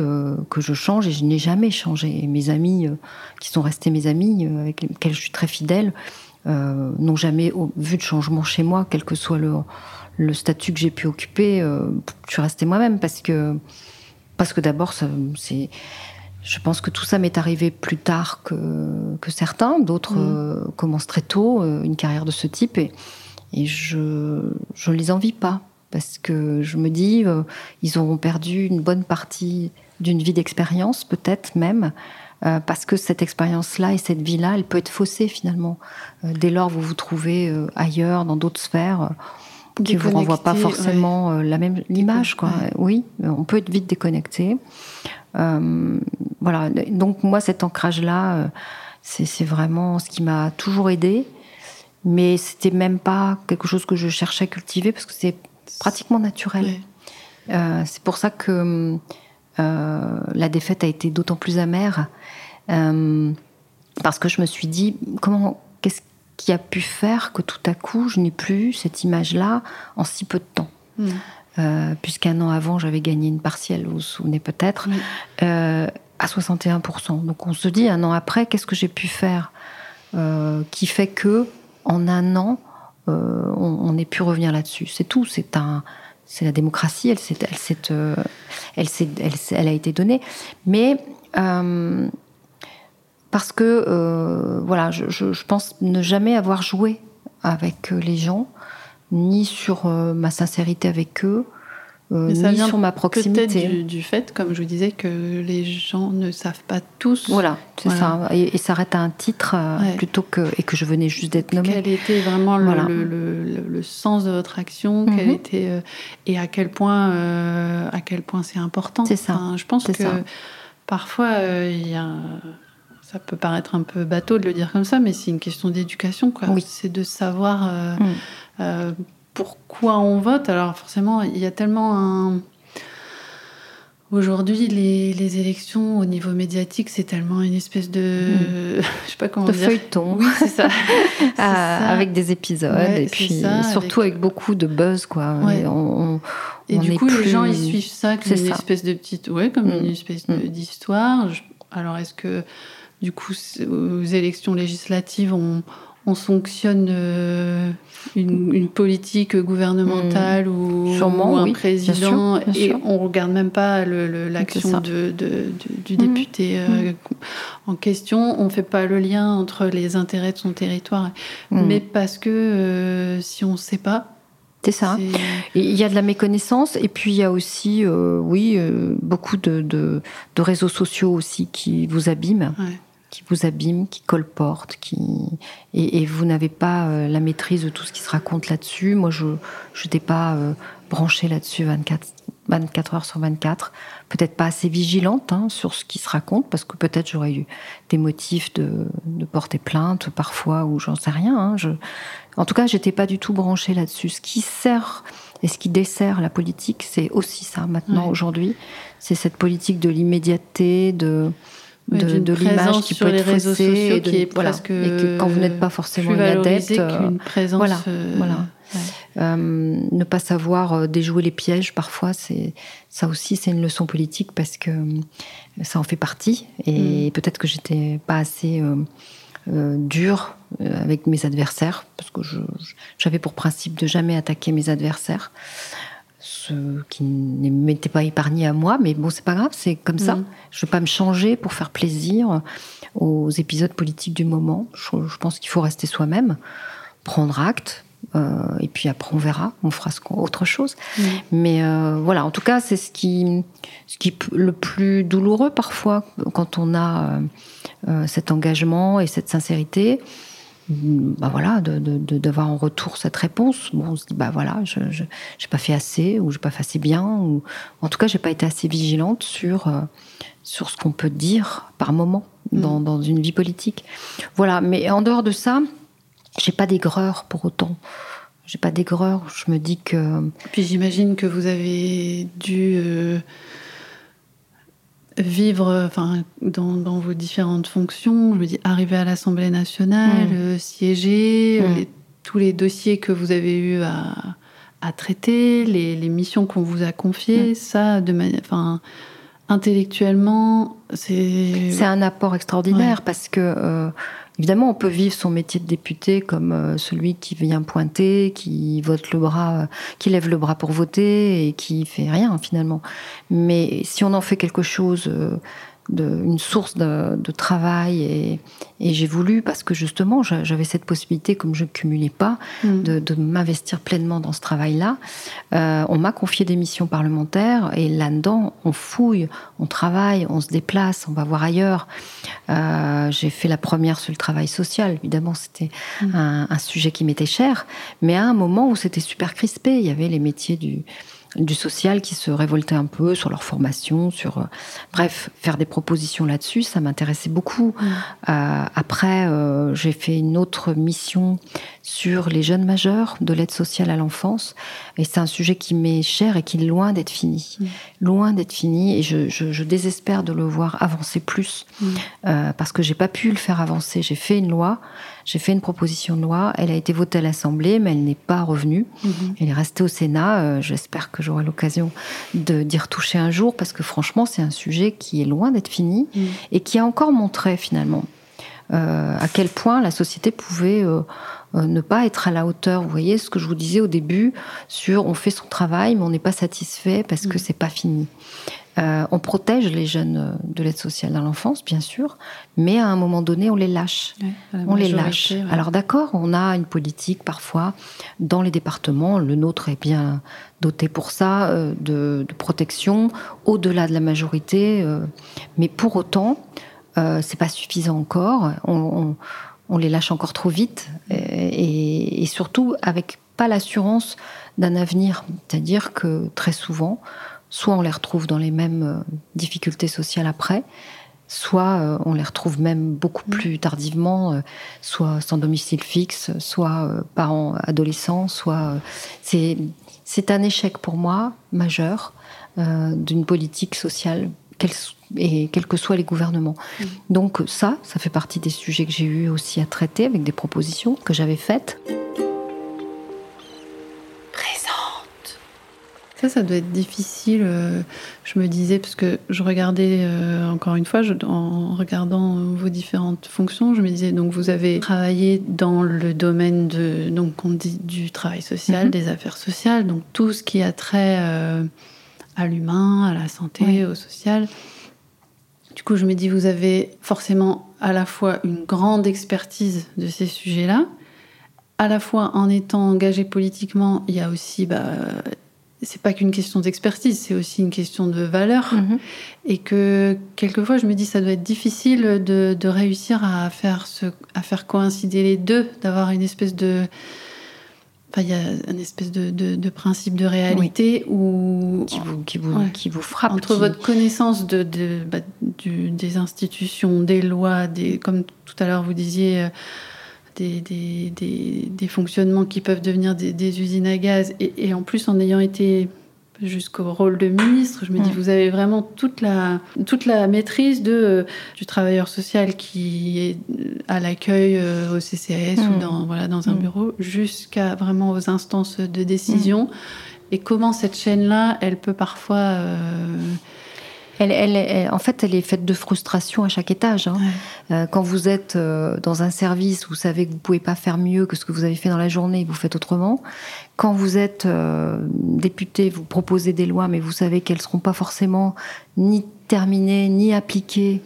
que je change et je n'ai jamais changé. Et mes amis, qui sont restés mes amis, avec lesquels je suis très fidèle, n'ont jamais vu de changement chez moi, quel que soit le, le statut que j'ai pu occuper. je suis restée moi-même parce que, parce que d'abord, c'est. Je pense que tout ça m'est arrivé plus tard que, que certains. D'autres Mhm. euh, commencent très tôt euh, une carrière de ce type et, et je je les envie pas parce que je me dis euh, ils auront perdu une bonne partie d'une vie d'expérience peut-être même euh, parce que cette expérience-là et cette vie-là, elle peut être faussée finalement. Euh, dès lors, vous vous trouvez ailleurs, dans d'autres sphères, qui vous renvoient pas forcément la même l'image, quoi. Ouais. Oui, on peut être vite déconnecté. Euh, voilà. Donc moi, cet ancrage-là, euh, c'est vraiment ce qui m'a toujours aidé. Mais c'était même pas quelque chose que je cherchais à cultiver parce que c'est pratiquement naturel. Euh, c'est pour ça que euh, la défaite a été d'autant plus amère. euh, parce que je me suis dit, comment, qu'est-ce qui a pu faire que tout à coup, je n'ai plus cette image-là en si peu de temps? Mm. Euh, Puisqu'un an avant, j'avais gagné une partielle, vous vous souvenez peut-être, Oui. euh, à 61%. Donc on se dit, un an après, qu'est-ce que j'ai pu faire euh, qui fait que, en un an, on, on ait pu revenir là-dessus C'est tout. C'est un, c'est la démocratie. Elle s'est, elle s'est, elle s'est, elle a été donnée, mais parce que, voilà, je, je- je pense ne jamais avoir joué avec les gens, ni sur euh, ma sincérité avec eux, euh, ça ni vient sur ma Peut-être proximité. du, du fait, comme je vous disais, que les gens ne savent pas tous Voilà, c'est Voilà. ça. Et, et s'arrête à un titre euh, Ouais. plutôt que et que je venais juste d'être nommée. quel était vraiment le, Voilà. le- le- le- le sens de votre action, Mhm. quel était, euh, et à quel point, à quel point c'est important? C'est ça. Enfin, je pense que ça. parfois, il y a, ça peut paraître un peu bateau de le dire comme ça, mais c'est une question d'éducation. quoi. Oui. C'est de savoir euh, Mm. Euh, pourquoi on vote? Alors forcément, il y a tellement un... Aujourd'hui, les, les élections au niveau médiatique, c'est tellement une espèce de... je sais pas comment De dire. feuilleton. Oui, c'est ça. Ah, ça. avec des épisodes Ouais, et puis ça, surtout avec- avec... beaucoup de buzz quoi. Ouais. Et on- on- Et on du coup, les gens, ils suivent ça comme une ça. espèce de petite... Ouais, comme Mm. une espèce Mm. d'histoire. Je- Alors, est-ce que, du coup, aux élections législatives, on, on sanctionne euh, une, une politique gouvernementale ou, Sûrement, ou un oui, bien président sûr, bien et on regarde même pas l'action de, de- du, Mhm. député euh, en question. On fait pas le lien entre les intérêts de son territoire, mais parce que euh, si on sait pas, C'est ça. Il y a de la méconnaissance et puis il y a aussi, oui, beaucoup de, réseaux sociaux aussi qui vous abîment, ouais. Qui vous abîment, qui colportent, qui et, et vous n'avez pas euh, la maîtrise de tout ce qui se raconte là-dessus. Moi, je n'étais pas euh, branchée là-dessus 24, 24 heures sur 24. Peut-être pas assez vigilante hein, sur ce qui se raconte parce que peut-être j'aurais eu des motifs de, de porter plainte parfois ou j'en sais rien. hein. Je, en tout cas, j'étais pas du tout branchée là-dessus. Ce qui sert et ce qui dessert la politique, c'est aussi ça maintenant Ouais. aujourd'hui. C'est cette politique de l'immédiateté, de de, l'image qui peut être faussée et de- qui est voilà. et que quand vous n'êtes pas forcément plus une adepte, euh, présence. voilà, euh, voilà. ouais. euh, ne pas savoir euh, déjouer les pièges, parfois, c'est ça aussi, c'est une leçon politique parce que euh, ça en fait partie. Et Mm. peut-être que j'étais pas assez euh, euh, dure euh, avec mes adversaires parce que j'avais pour principe de jamais attaquer mes adversaires, ce qui ne m'était pas épargné à moi. Mais bon, c'est pas grave, c'est comme ça. Mm. Je veux pas me changer pour faire plaisir aux épisodes politiques du moment. Je, je pense qu'il faut rester soi-même, prendre acte. euh, et puis après, on verra, on fera ce autre chose. Mm. Mais euh, voilà, en tout cas, c'est ce qui, ce qui est le plus douloureux parfois quand on a euh, cet engagement et cette sincérité. Mm, Bah voilà, de- de- de- d'avoir en retour cette réponse. Bon, on se dit bah voilà, je je- j'ai pas fait assez ou j'ai pas fait assez bien ou en tout cas j'ai pas été assez vigilante sur euh, sur ce qu'on peut dire par moment dans, dans une vie politique. Voilà, mais en dehors de ça, j'ai pas d'aigreur pour autant. J'ai pas d'aigreur. Je me dis que Puis j'imagine que vous avez dû euh, vivre, enfin, dans, dans vos différentes fonctions, je veux dire, arriver à l'Assemblée nationale, Mm. euh, siéger, euh, Mm. les- tous les dossiers que vous avez eu à, à traiter, les, les missions qu'on vous a confiées, ça, de manière, enfin, intellectuellement, c'est. C'est un apport extraordinaire parce que, euh, évidemment, on peut vivre son métier de député comme euh, celui qui vient pointer, qui vote le bras, euh, qui lève le bras pour voter et qui fait rien finalement. Mais si on en fait quelque chose, euh, de, une source de, de travail, et, et j'ai voulu, parce que justement, j'a- j'avais cette possibilité, comme je ne cumulais pas, Mm. de, de m'investir pleinement dans ce travail-là. Euh, on m'a confié des missions parlementaires et là-dedans, on fouille, on travaille, on se déplace, on va voir ailleurs. Euh, J'ai fait la première sur le travail social. Évidemment, c'était Mm. un, un sujet qui m'était cher, mais à un moment où c'était super crispé, il y avait les métiers du du social qui se révoltaient un peu sur leur formation, sur euh, bref faire des propositions là-dessus, ça m'intéressait beaucoup. Mm. Euh, après, euh, j'ai fait une autre mission sur les jeunes majeurs de l'aide sociale à l'enfance. Et c'est un sujet qui m'est cher et qui est loin d'être fini. Mm. Loin d'être fini. Et je, je- je désespère de le voir avancer plus. Mm. Euh, parce que j'ai pas pu le faire avancer. J'ai fait une loi, j'ai fait une proposition de loi. Elle a été votée à l'Assemblée, mais elle n'est pas revenue. Mhm. Elle est restée au Sénat. Euh, J'espère que j'aurai l'occasion d'y retoucher un jour parce que franchement, c'est un sujet qui est loin d'être fini Mm. et qui a encore montré finalement euh, à quel point la société pouvait euh, euh, ne pas être à la hauteur. Vous voyez ce que je vous disais au début sur on fait son travail mais on n'est pas satisfait parce que Mm. c'est pas fini. Euh, on protège les jeunes euh, de l'aide sociale dans l'enfance, bien sûr, mais à un moment donné, on les lâche on les lâche. ouais. Alors d'accord, on a une politique parfois dans les départements, le nôtre est bien doté pour ça, euh, de, de protection au-delà de la majorité, euh, mais pour autant, c'est pas suffisant encore. On, on- on les lâche encore trop vite et surtout avec pas l'assurance d'un avenir. C'est-à-dire que très souvent, soit on les retrouve dans les mêmes euh, difficultés sociales après, soit euh, on les retrouve même beaucoup plus tardivement, euh, soit sans domicile fixe, soit parents adolescents, soit c'est c'est un échec pour moi majeur euh, d'une politique sociale et quels que soient les gouvernements. Donc ça, ça fait partie des sujets que j'ai eu aussi à traiter avec des propositions que j'avais faites. Ça, ça doit être difficile. euh, je me disais, parce que je regardais, euh, encore une fois, je- en regardant euh, vos différentes fonctions, je me disais, donc vous avez travaillé dans le domaine de, donc on dit du travail social, Mhm. des affaires sociales, donc tout ce qui a trait euh, à l'humain, à la santé, Oui. au social. Du coup, je me dis, vous avez forcément à la fois une grande expertise de ces sujets-là, à la fois en étant engagé politiquement, il y a aussi, bah, c'est pas qu'une question d'expertise, c'est aussi une question de valeur. Mhm. Et que quelquefois, je me dis, ça doit être difficile de, de réussir à faire, ce, à faire coïncider les deux, d'avoir une espèce de. Enfin, il y a une espèce de, de- de principe de réalité où. Qui vous, qui vous, Ouais. qui vous frappe. Entre qui- votre connaissance de, bah, du- des institutions, des lois, des, comme tout à l'heure vous disiez, euh, des, des- des- des fonctionnements qui peuvent devenir des, usines à gaz, et, et en plus en ayant été jusqu'au rôle de ministre, je me dis, Mm. vous avez vraiment toute la, toute la maîtrise de, euh, du travailleur social qui est à l'accueil euh, au CCAS ou Mm. dans, voilà, dans un Mm. bureau, jusqu'à vraiment aux instances de décision. Et comment cette chaîne-là, elle peut parfois... euh, Elle, elle- elle- en fait, elle est faite de frustration à chaque étage. hein. Euh, quand vous êtes euh, dans un service, vous savez que vous pouvez pas faire mieux que ce que vous avez fait dans la journée, vous faites autrement. Quand vous êtes euh, député, vous proposez des lois, mais vous savez qu'elles seront pas forcément ni terminées ni appliquées.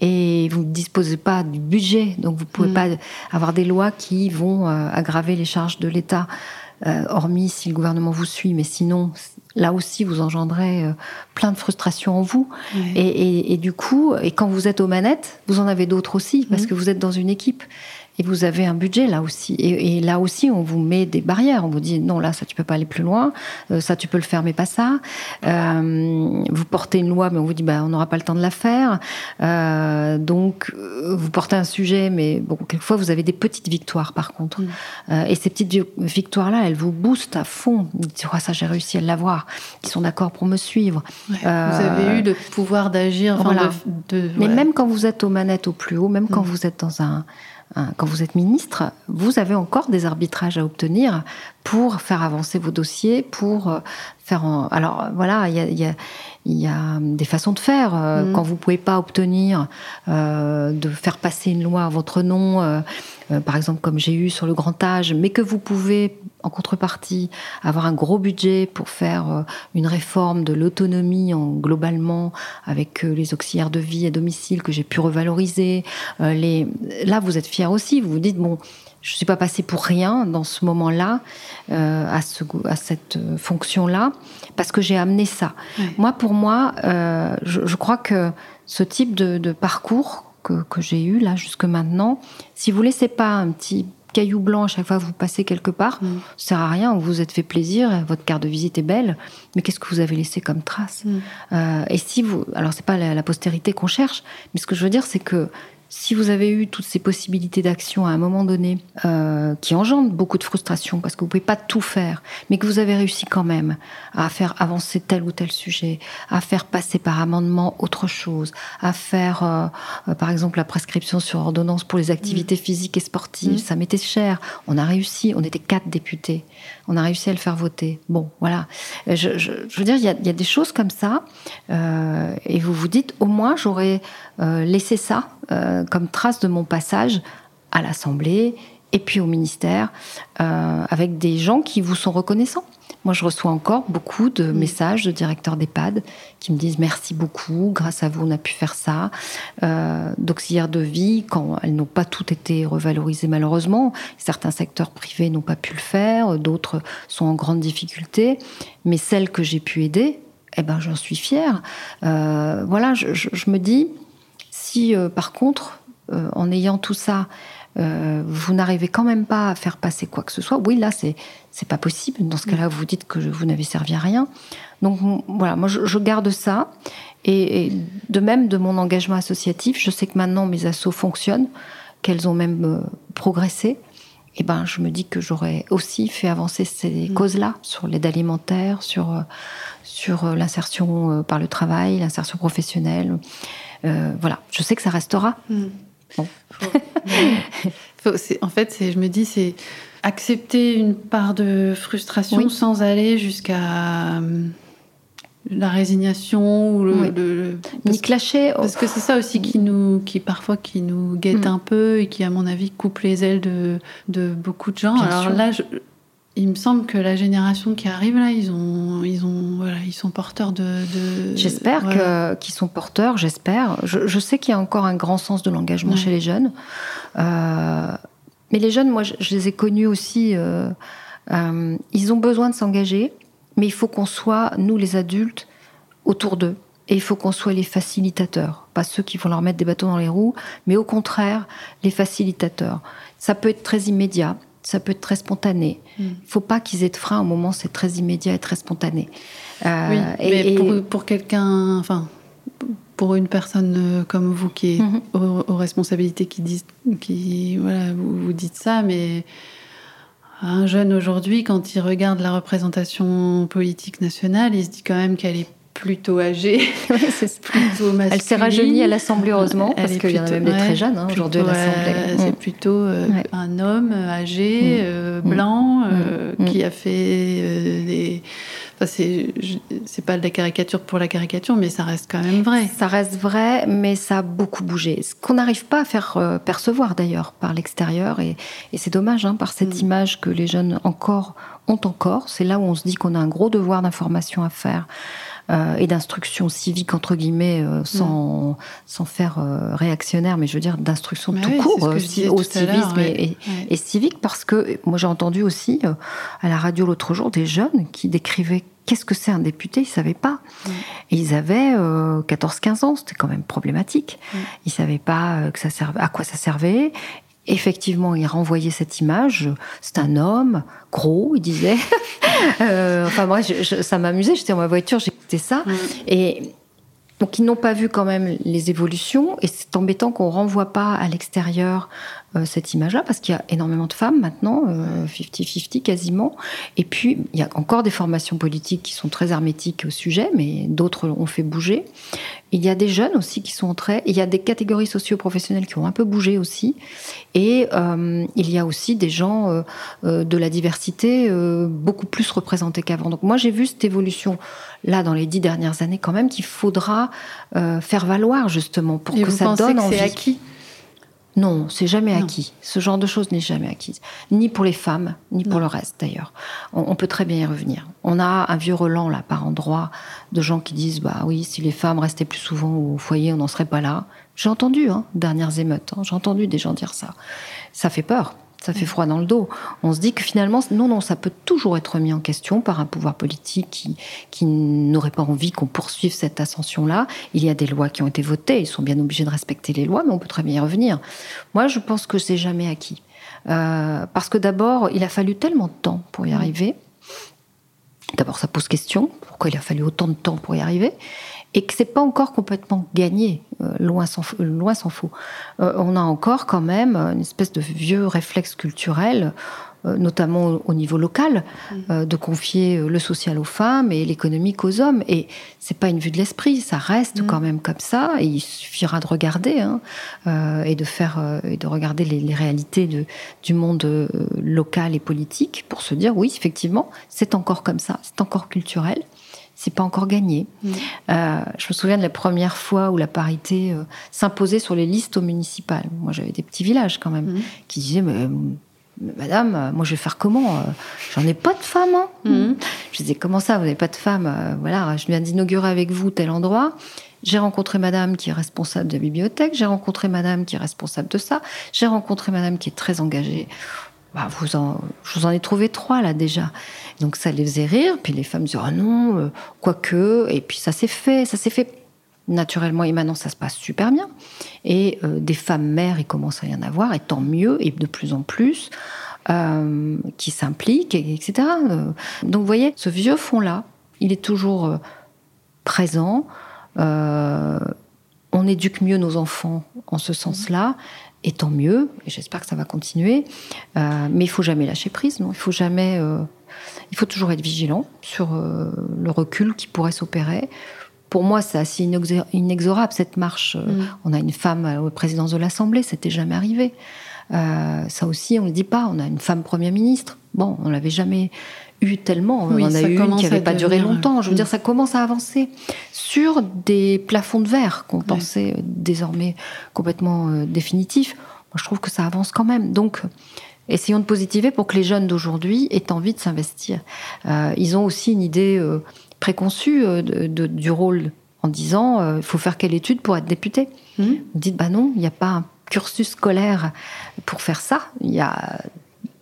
Et vous ne disposez pas du budget, donc vous pouvez Mm. pas avoir des lois qui vont euh, aggraver les charges de l'État, euh, hormis si le gouvernement vous suit, mais sinon, là aussi, vous engendrez euh, plein de frustrations en vous. Et, et- et du coup, et quand vous êtes aux manettes, vous en avez d'autres aussi, parce Mhm. que vous êtes dans une équipe. Et vous avez un budget là aussi. Et, et là aussi, on vous met des barrières. On vous dit non, là, ça, tu peux pas aller plus loin. Euh, ça, tu peux le faire, mais pas ça. Euh, vous portez une loi, mais on vous dit bah, on n'aura pas le temps de la faire. Euh, donc, euh, vous portez un sujet, mais bon, quelquefois, vous avez des petites victoires par contre. Euh, et ces petites vi- victoires-là, elles vous boostent à fond. Vous dites, Oh, ça, j'ai réussi à l'avoir. Ils sont d'accord pour me suivre. Ouais. Euh, Vous avez eu le pouvoir d'agir. enfin, voilà. de- de- Mais même quand vous êtes aux manettes au plus haut, même quand Mm. vous êtes dans un- quand vous êtes ministre, vous avez encore des arbitrages à obtenir pour faire avancer vos dossiers, pour euh, faire. en- Alors voilà, il y a- il y a des façons de faire. Euh, Mm. Quand vous pouvez pas obtenir euh, de faire passer une loi à votre nom, euh, euh, par exemple comme j'ai eu sur le grand âge, mais que vous pouvez en contrepartie avoir un gros budget pour faire une réforme de l'autonomie en globalement avec les auxiliaires de vie à domicile que j'ai pu revaloriser. les... Là, vous êtes fiers aussi. Vous vous dites bon, je suis pas passée pour rien dans ce moment-là euh, à, ce, go- à cette euh, fonction-là parce que j'ai amené ça. Moi, pour moi, euh, je, je crois que ce type de, de parcours que, que j'ai eu là jusque maintenant, si vous laissez pas un petit caillou blanc à chaque fois que vous passez quelque part, Mm. ça sert à rien. Vous vous êtes fait plaisir, votre carte de visite est belle, mais qu'est-ce que vous avez laissé comme trace? Mm. Euh, Et si vous, alors c'est pas la, la postérité qu'on cherche, mais ce que je veux dire, c'est que si vous avez eu toutes ces possibilités d'action à un moment donné, euh, qui engendrent beaucoup de frustration parce que vous pouvez pas tout faire, mais que vous avez réussi quand même à faire avancer tel ou tel sujet, à faire passer par amendement autre chose, à faire, euh, euh, par exemple, la prescription sur ordonnance pour les activités physiques et sportives, Mm. ça m'était cher. On a réussi, on était quatre députés, on a réussi à le faire voter. Bon, voilà. Je, je- je veux dire, il y a, y a des choses comme ça, euh, et vous vous dites, au moins, j'aurais euh, laissé ça euh, comme trace de mon passage à l'Assemblée et puis au ministère, euh, avec des gens qui vous sont reconnaissants. Moi, je reçois encore beaucoup de messages de directeurs d'EHPAD qui me disent merci beaucoup, grâce à vous, on a pu faire ça. Euh, D'auxiliaires de vie, quand elles n'ont pas toutes été revalorisées malheureusement, certains secteurs privés n'ont pas pu le faire, d'autres sont en grande difficulté, mais celles que j'ai pu aider, eh ben, j'en suis fière. Euh, voilà, je, je- je me dis, si euh, par contre, euh, en ayant tout ça, euh, vous n'arrivez quand même pas à faire passer quoi que ce soit, oui, là, c'est c'est pas possible. Dans ce cas-là, vous dites que je- vous n'avez servi à rien. Donc voilà, moi, je, je garde ça. Et, et de même, de mon engagement associatif, je sais que maintenant mes assos fonctionnent, qu'elles ont même euh, progressé. Et ben, je me dis que j'aurais aussi fait avancer ces Mm. causes-là sur l'aide alimentaire, sur euh, sur euh, l'insertion euh, par le travail, l'insertion professionnelle. Euh, voilà, je sais que ça restera. Mm. Bon. Faut- Faut- c'est- en fait, je me dis, c'est accepter une part de frustration Oui. sans aller jusqu'à la résignation ou le, Oui. le- le- Ni clasher. Parce que c'est ça aussi qui nous, qui parfois qui nous guette Mm. un peu et qui, à mon avis, coupe les ailes de, de beaucoup de gens. Bien Alors sûr. là, je- il me semble que la génération qui arrive là, ils ont, ils ont, voilà, ils sont porteurs de. de- J'espère voilà. qu'ils sont porteurs, j'espère. Je, je sais qu'il y a encore un grand sens de l'engagement Ouais. chez les jeunes. Euh, mais les jeunes, moi, je, je les ai connus aussi. euh, euh, ils ont besoin de s'engager, mais il faut qu'on soit, nous les adultes, autour d'eux. Et il faut qu'on soit les facilitateurs, pas ceux qui vont leur mettre des bâtons dans les roues, mais au contraire, les facilitateurs. Ça peut être très immédiat, ça peut être très spontané. Il faut pas qu'ils aient de frein au moment c'est très immédiat et très spontané. Euh, Oui, et- mais et- pour, quelqu'un, enfin, pour une personne euh, comme vous qui est Mhm. aux, aux responsabilités qui disent, qui, voilà, vous, vous dites ça, mais un jeune aujourd'hui, quand il regarde la représentation politique nationale, il se dit quand même qu'elle est plutôt âgée, c'est- plutôt masculine. Elle s'est rajeunie à l'Assemblée, heureusement, Elle parce qu'il y en a même des ouais, très jeunes hein, aujourd'hui à l'Assemblée. euh, Mm. C'est plutôt euh, Ouais. un homme âgé, Mm. euh, Mm. blanc, euh, qui a fait des. Enfin, c'est pas de la caricature pour la caricature, mais ça reste quand même vrai. Ça reste vrai, mais ça a beaucoup bougé. Ce qu'on n'arrive pas à faire euh, percevoir d'ailleurs par l'extérieur, et, et c'est dommage, hein, par cette Mm. image que les jeunes encore ont encore. C'est là où on se dit qu'on a un gros devoir d'information à faire. Euh, et d'instruction civique entre guillemets euh, sans, sans faire euh, réactionnaire mais je veux dire d'instruction tout oui, court au civisme et- ouais. et, Ouais. et civique parce que moi j'ai entendu aussi à la radio l'autre jour des jeunes qui décrivaient qu'est-ce que c'est un député, ils savaient pas. Et ils avaient euh, 14-15 ans, c'était quand même problématique. Ils savaient pas que ça servait, à quoi ça servait. Effectivement, ils renvoyaient cette image. C'est un homme gros, il disait. Euh, enfin moi, je- je- ça m'amusait. J'étais dans ma voiture, j'écoutais ça. Ouais. Et donc ils n'ont pas vu quand même les évolutions et c'est embêtant qu'on renvoie pas à l'extérieur cette image-là parce qu'il y a énormément de femmes maintenant, euh, 50-50 quasiment. Et puis il y a encore des formations politiques qui sont très hermétiques au sujet, mais d'autres ont fait bouger. Il y a des jeunes aussi qui sont entrés. Il y a des catégories socio-professionnelles qui ont un peu bougé aussi. Et euh, il y a aussi des gens euh, euh, de la diversité euh, beaucoup plus représentés qu'avant. Donc moi j'ai vu cette évolution là dans les dix dernières années quand même qu'il faudra euh, faire valoir justement pour Et que vous ça pensez donne que envie. c'est acquis? Non, c'est jamais Non. acquis. Ce genre de choses n'est jamais acquise. Ni pour les femmes, ni pour le reste d'ailleurs. On, on peut très bien y revenir. On a un vieux relent là par endroit de gens qui disent bah oui, si les femmes restaient plus souvent au foyer, on n'en serait pas là. J'ai entendu, hein, dernières émeutes, hein, j'ai entendu des gens dire ça. Ça fait peur. Ça fait froid dans le dos. On se dit que finalement, non, non, ça peut toujours être remis en question par un pouvoir politique qui, qui n'aurait pas envie qu'on poursuive cette ascension-là. Il y a des lois qui ont été votées, ils sont bien obligés de respecter les lois, mais on peut très bien y revenir. Moi, je pense que c'est jamais acquis. Euh, parce que d'abord, il a fallu tellement de temps pour y arriver. D'abord, ça pose question. Pourquoi il a fallu autant de temps pour y arriver? Et que c'est pas encore complètement gagné, euh, loin s'en f- loin s'en faut. Euh, on a encore quand même une espèce de vieux réflexe culturel, euh, notamment au, au niveau local, euh, de confier euh, le social aux femmes et l'économique aux hommes. Et c'est pas une vue de l'esprit, ça reste Mm. quand même comme ça. Et il suffira de regarder hein, euh, et de faire euh, et de regarder les, les réalités de, du monde euh, local et politique pour se dire oui, effectivement, c'est encore comme ça, c'est encore culturel. C'est pas encore gagné. Mm. Euh, je me souviens de la première fois où la parité euh, s'imposait sur les listes au municipal. Moi, j'avais des petits villages quand même Mhm. qui disaient mais, euh, Madame, moi je vais faire comment J'en ai pas de femme. Hein Mhm. je disais comment ça, vous n'avez pas de femme Euh, Voilà, je viens d'inaugurer avec vous tel endroit. J'ai rencontré Madame qui est responsable de la bibliothèque. J'ai rencontré Madame qui est responsable de ça. J'ai rencontré Madame qui est très engagée. Bah, je vous en ai trouvé trois là déjà. Donc ça les faisait rire. Puis les femmes disaient oh non, euh, quoique. Et puis ça s'est fait, ça s'est fait naturellement. Et maintenant ça se passe super bien. Et euh, des femmes mères, il commence à y en avoir, et tant mieux, et de plus en plus, euh, qui s'impliquent, et- etc. Euh, Donc vous voyez, ce vieux fond-là, il est toujours présent. On éduque mieux nos enfants en ce sens-là, et tant mieux, et j'espère que ça va continuer. Euh, mais il faut jamais lâcher prise, non Il faut jamais. euh, il faut toujours être vigilant sur euh, le recul qui pourrait s'opérer. Pour moi, c'est assez inexor- inexorable cette marche. Mm. On a une femme à la présidence de l'Assemblée, c'était jamais arrivé. Ça aussi, on ne le dit pas. On a une femme première ministre. Bon, on l'avait jamais eu tellement. on en a eu une qui n'avait pas duré longtemps. Je veux dire, ça commence à avancer sur des plafonds de verre qu'on pensait désormais complètement définitifs. Moi, je trouve que ça avance quand même. Donc, essayons de positiver pour que les jeunes d'aujourd'hui aient envie de s'investir. ils ont aussi une idée préconçue de, du rôle en disant il faut faire quelle étude pour être député. Mmh. Vous dites bah non, il n'y a pas un cursus scolaire pour faire ça. Il y a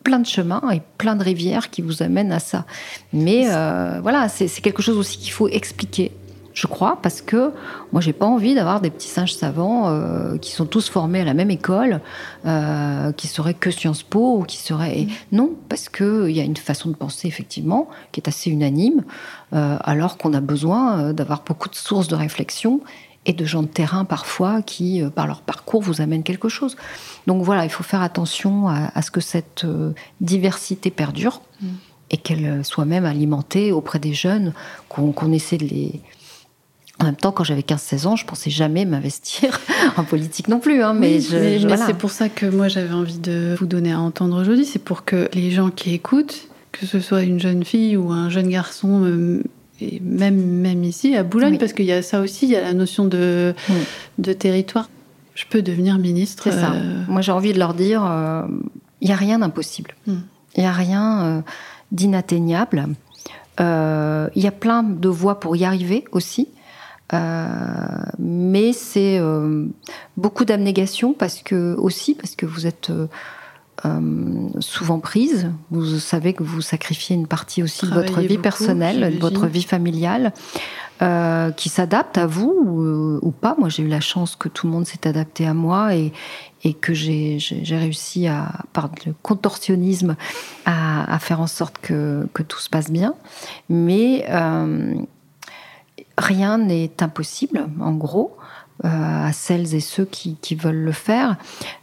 plein de chemins et plein de rivières qui vous amènent à ça. Mais euh, voilà, c'est quelque chose aussi qu'il faut expliquer, je crois, parce que moi, j'ai pas envie d'avoir des petits singes savants euh, qui sont tous formés à la même école, euh, qui seraient que Sciences Po ou qui seraient. Mm. Non, parce qu'il y a une façon de penser, effectivement, qui est assez unanime, alors qu'on a besoin d'avoir beaucoup de sources de réflexion et de gens de terrain parfois qui, euh, par leur parcours, vous amènent quelque chose. Donc voilà, il faut faire attention à, ce que cette euh, diversité perdure mm. et qu'elle euh, soit même alimentée auprès des jeunes, qu'on essaie de les... En même temps, quand j'avais 15-16 ans, je pensais jamais m'investir en politique non plus. Hein, mais, c'est pour ça que moi j'avais envie de vous donner à entendre aujourd'hui. C'est pour que les gens qui écoutent, que ce soit une jeune fille ou un jeune garçon, et même, même ici, à Boulogne, parce qu'il y a ça aussi, il y a la notion de, de territoire. Je peux devenir ministre. C'est ça. Euh, Moi, j'ai envie de leur dire, euh, il n'y a rien d'impossible. Hmm. Il n'y a rien euh, d'inatteignable. Il y a plein de voies pour y arriver aussi. mais c'est beaucoup d'abnégation parce que aussi parce que vous êtes euh, souvent prise. Vous savez que vous sacrifiez une partie aussi de votre vie personnelle, de votre vie familiale, euh, qui s'adapte à vous ou, pas. Moi, j'ai eu la chance que tout le monde s'est adapté à moi et, et que j'ai réussi à, par le contorsionnisme, à, à, faire en sorte que, que, tout se passe bien. Mais euh, rien n'est impossible, en gros. Euh, à celles et ceux qui, veulent le faire.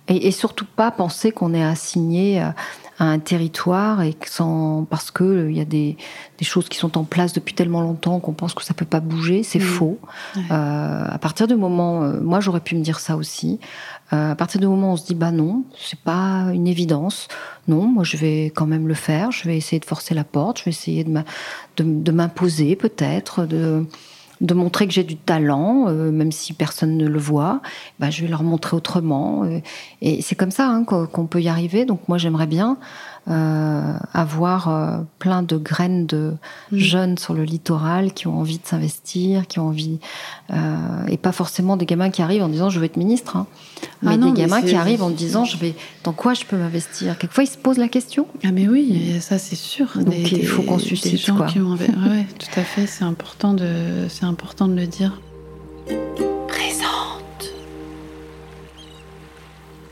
Et, surtout pas penser qu'on est assigné à un territoire et que sans, parce qu'il euh, y a des, choses qui sont en place depuis tellement longtemps qu'on pense que ça peut pas bouger. C'est faux. Euh, à partir du moment, moi j'aurais pu me dire ça aussi. à partir du moment où on se dit bah non, c'est pas une évidence. Non, moi je vais quand même le faire. Je vais essayer de forcer la porte. Je vais essayer de m'imposer peut-être. De de montrer que j'ai du talent, euh, même si personne ne le voit, bah, je vais leur montrer autrement. Euh, et c'est comme ça hein, qu'on peut y arriver. Donc moi, j'aimerais bien euh, avoir euh, plein de graines de mm. jeunes sur le littoral qui ont envie de s'investir, qui ont envie, euh, et pas forcément des gamins qui arrivent en disant je veux être ministre, hein. ah mais des gamins qui arrivent en disant je vais dans quoi je peux m'investir? Quelquefois ils se posent la question. Ah mais oui, ça c'est sûr. Donc il faut qu'on suscite gens quoi. Qui ont... ouais, tout à fait, c'est important de, c'est important de le dire.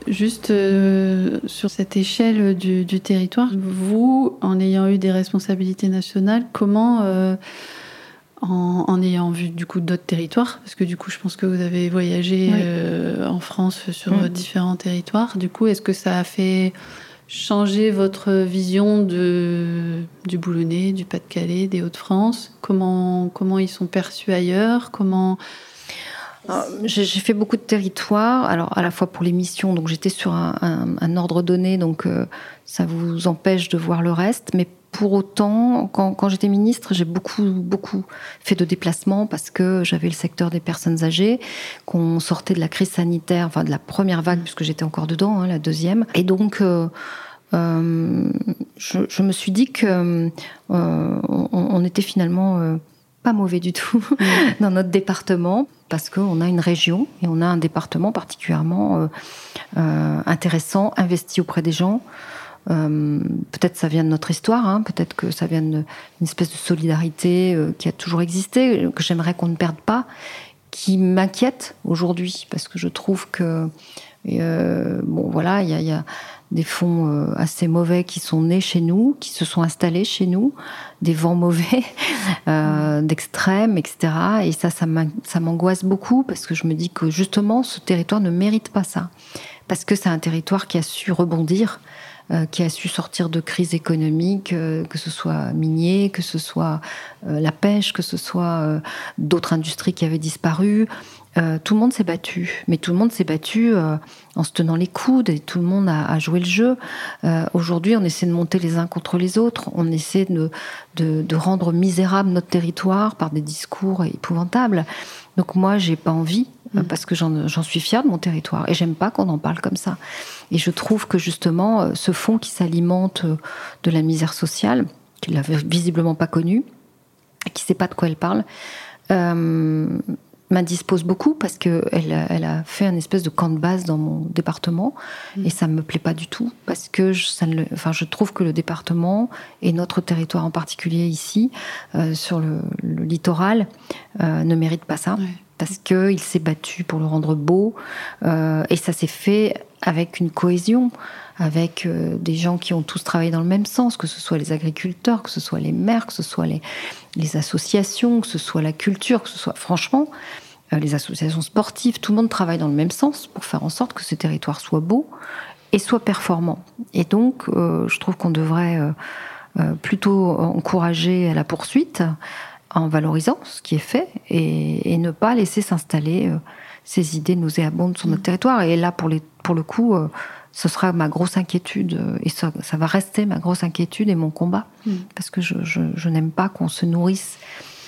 Juste euh, sur cette échelle du, territoire, vous, en ayant eu des responsabilités nationales, comment, euh, en, ayant vu du coup d'autres territoires, parce que du coup je pense que vous avez voyagé euh, en France sur différents territoires, du coup est-ce que ça a fait changer votre vision de, du Boulonnais, du Pas-de-Calais, des Hauts-de-France? Comment, comment ils sont perçus ailleurs? Comment j'ai fait beaucoup de territoires, alors à la fois pour les missions, donc j'étais sur un, ordre donné, donc euh, ça vous empêche de voir le reste, mais pour autant, quand, j'étais ministre, j'ai beaucoup, beaucoup fait de déplacements parce que j'avais le secteur des personnes âgées, qu'on sortait de la crise sanitaire, enfin de la première vague, puisque j'étais encore dedans, hein, la deuxième. Et donc, euh, euh, je, me suis dit que on, était finalement pas mauvais du tout mmh. dans notre département parce qu'on a une région et on a un département particulièrement euh, euh, intéressant, investi auprès des gens. Euh, peut-être ça vient de notre histoire, hein, peut-être que ça vient d'une espèce de solidarité qui a toujours existé, que j'aimerais qu'on ne perde pas, qui m'inquiète aujourd'hui parce que je trouve que bon voilà, il y a, des fonds euh, assez mauvais qui sont nés chez nous, qui se sont installés chez nous, des vents mauvais, euh, d'extrêmes, etc. Et ça, ça m'angoisse beaucoup parce que je me dis que justement, ce territoire ne mérite pas ça. Parce que c'est un territoire qui a su rebondir euh, qui a su sortir de crises économiques, euh, que ce soit minier, que ce soit la pêche, que ce soit d'autres industries qui avaient disparu. Euh, tout le monde s'est battu, mais tout le monde s'est battu euh, en se tenant les coudes et tout le monde a, a joué le jeu. Euh, Aujourd'hui, on essaie de monter les uns contre les autres, on essaie de, de, de rendre misérable notre territoire par des discours épouvantables. Donc moi, j'ai pas envie euh, parce que j'en suis fière de mon territoire et j'aime pas qu'on en parle comme ça. Et je trouve que justement, ce fonds qui s'alimente de la misère sociale, qu'il n'avait visiblement pas connue, qui sait pas de quoi elle parle, m'indispose beaucoup parce que elle, a- fait un espèce de camp de base dans mon département et ça me plaît pas du tout parce que je, ça ne le- enfin, je trouve que le département et notre territoire en particulier ici euh, sur le, le littoral euh, ne mérite pas ça. Parce qu'il s'est battu pour le rendre beau euh, et ça s'est fait avec une cohésion, avec euh, des gens qui ont tous travaillé dans le même sens, que ce soit les agriculteurs, que ce soit les maires, que ce soit les, associations, que ce soit la culture, que ce soit franchement euh, les associations sportives, tout le monde travaille dans le même sens pour faire en sorte que ce territoire soit beau et soit performant. Et donc, euh, je trouve qu'on devrait plutôt encourager la poursuite en valorisant ce qui est fait et, ne pas laisser s'installer ces idées nauséabondes sur notre territoire. Et là, pour, les, pour le coup, euh, ce sera ma grosse inquiétude euh, et ça, ça va rester ma grosse inquiétude et mon combat Mm. parce que je, je, je n'aime pas qu'on se nourrisse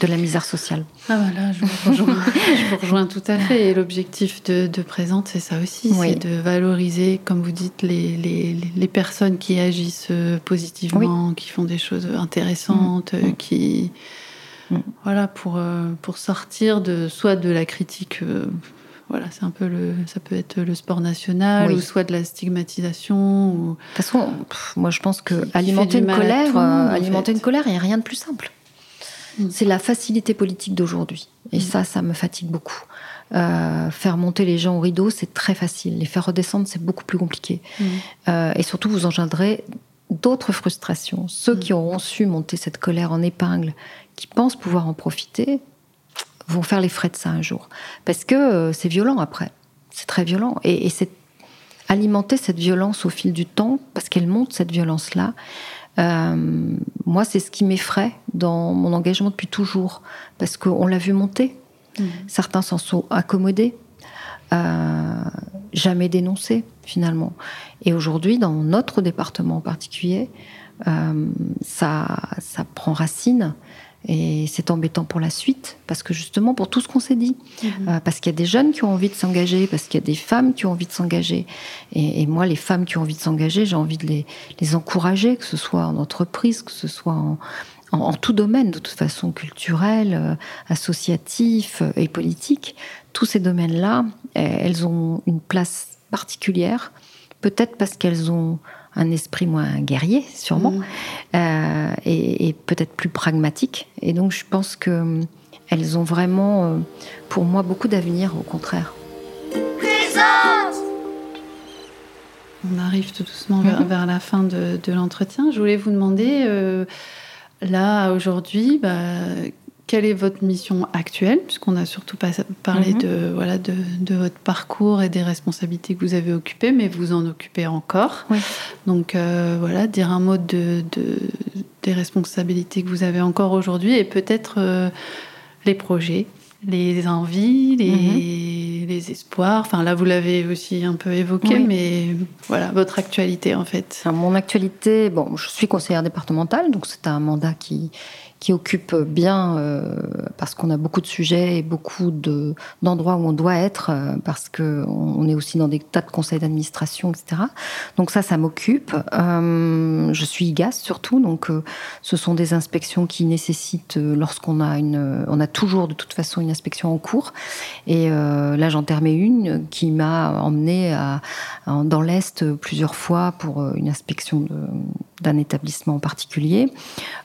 de la misère sociale. Ah voilà, je vous rejoins, je vous rejoins tout à fait. Et l'objectif de, de Présente, c'est ça aussi, Oui. c'est de valoriser, comme vous dites, les, les, les personnes qui agissent euh, positivement, qui font des choses intéressantes, Mm. qui... Mm. Voilà, pour, pour sortir de soit de la critique... voilà, c'est un peu le, ça peut être le sport national Oui. ou soit de la stigmatisation. Ou... De toute façon, pff, moi je pense que Qui- qui alimenter du une colère, tout euh, en alimenter fait. une colère, il n'y a rien de plus simple. Mm. C'est la facilité politique d'aujourd'hui. Et Mm. ça, ça me fatigue beaucoup. Euh, faire monter les gens au rideau, c'est très facile. Les faire redescendre, c'est beaucoup plus compliqué. Euh, et surtout, vous engendrez d'autres frustrations. Ceux Mm. qui auront su monter cette colère en épingle, qui pensent pouvoir en profiter, vont faire les frais de ça un jour. Parce que euh, c'est violent après. C'est très violent. Et, et c'est alimenter cette violence au fil du temps, parce qu'elle monte cette violence-là. euh, moi, c'est ce qui m'effraie dans mon engagement depuis toujours, parce qu'on l'a vu monter. Mhm. Certains s'en sont accommodés, euh, jamais dénoncés finalement. Et aujourd'hui, dans notre département en particulier, euh, ça, ça prend racine. Et c'est embêtant pour la suite, parce que justement, pour tout ce qu'on s'est dit, Mhm. euh, parce qu'il y a des jeunes qui ont envie de s'engager, parce qu'il y a des femmes qui ont envie de s'engager. Et, et moi, les femmes qui ont envie de s'engager, j'ai envie de les, les encourager, que ce soit en entreprise, que ce soit en, en, en tout domaine, de toute façon, culturel, euh, associatif euh, et politique. Tous ces domaines-là, euh, elles ont une place particulière, peut-être parce qu'elles ont un esprit moins guerrier, sûrement, Mhm. euh, et, et peut-être plus pragmatique. Et donc, je pense que euh, elles ont vraiment, euh, pour moi, beaucoup d'avenir, au contraire. On arrive tout doucement vers, Mhm. vers la fin de, de l'entretien. Je voulais vous demander, euh, là, aujourd'hui, bah, quelle est votre mission actuelle Puisqu'on a surtout pas parlé Mhm. de, voilà, de, de votre parcours et des responsabilités que vous avez occupées, mais vous en occupez encore. Oui. Donc, euh, voilà, dire un mot de, de- des responsabilités que vous avez encore aujourd'hui et peut-être euh, les projets, les envies, les, les espoirs. Enfin, là, vous l'avez aussi un peu évoqué, Oui. mais voilà, votre actualité en fait. Alors, mon actualité, bon, je suis conseillère départementale, donc c'est un mandat qui, qui occupe bien, euh, parce qu'on a beaucoup de sujets et beaucoup de, d'endroits où on doit être, euh, parce qu'on on est aussi dans des tas de conseils d'administration, etc. Donc ça, ça m'occupe. Euh, je suis IGAS surtout, donc ce sont des inspections qui nécessitent, lorsqu'on a une... On a toujours de toute façon une inspection en cours, et là j'en termine une qui m'a emmené à, dans l'Est plusieurs fois pour une inspection de- d'un établissement en particulier.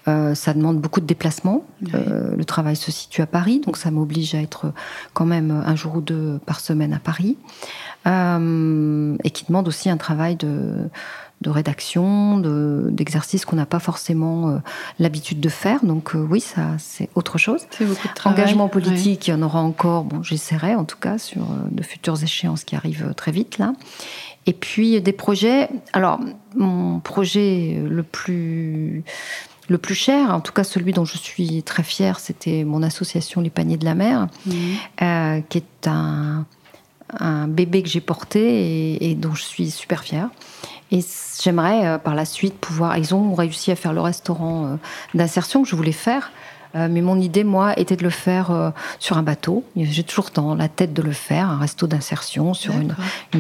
Euh, ça demande beaucoup de déplacements. Oui. Euh, le travail se situe à Paris, donc ça m'oblige à être quand même un jour ou deux par semaine à Paris. Euh, et qui demande aussi un travail de, de rédaction, de- d'exercices qu'on n'a pas forcément l'habitude de faire. Donc oui, ça c'est autre chose. C'est beaucoup de travail. Engagement politique, il y en aura encore. Bon, j'essaierai en tout cas sur de futures échéances qui arrivent très vite là. Et puis des projets. Alors mon projet le plus le plus cher, en tout cas celui dont je suis très fière, c'était mon association Les Paniers de la Mer, Mhm. euh, qui est un, un bébé que j'ai porté et, et dont je suis super fière. Et j'aimerais euh, par la suite pouvoir. Ils ont réussi à faire le restaurant euh, d'insertion que je voulais faire. Euh, mais mon idée, moi, était de le faire euh, sur un bateau. J'ai toujours dans la tête de le faire, un resto d'insertion sur une,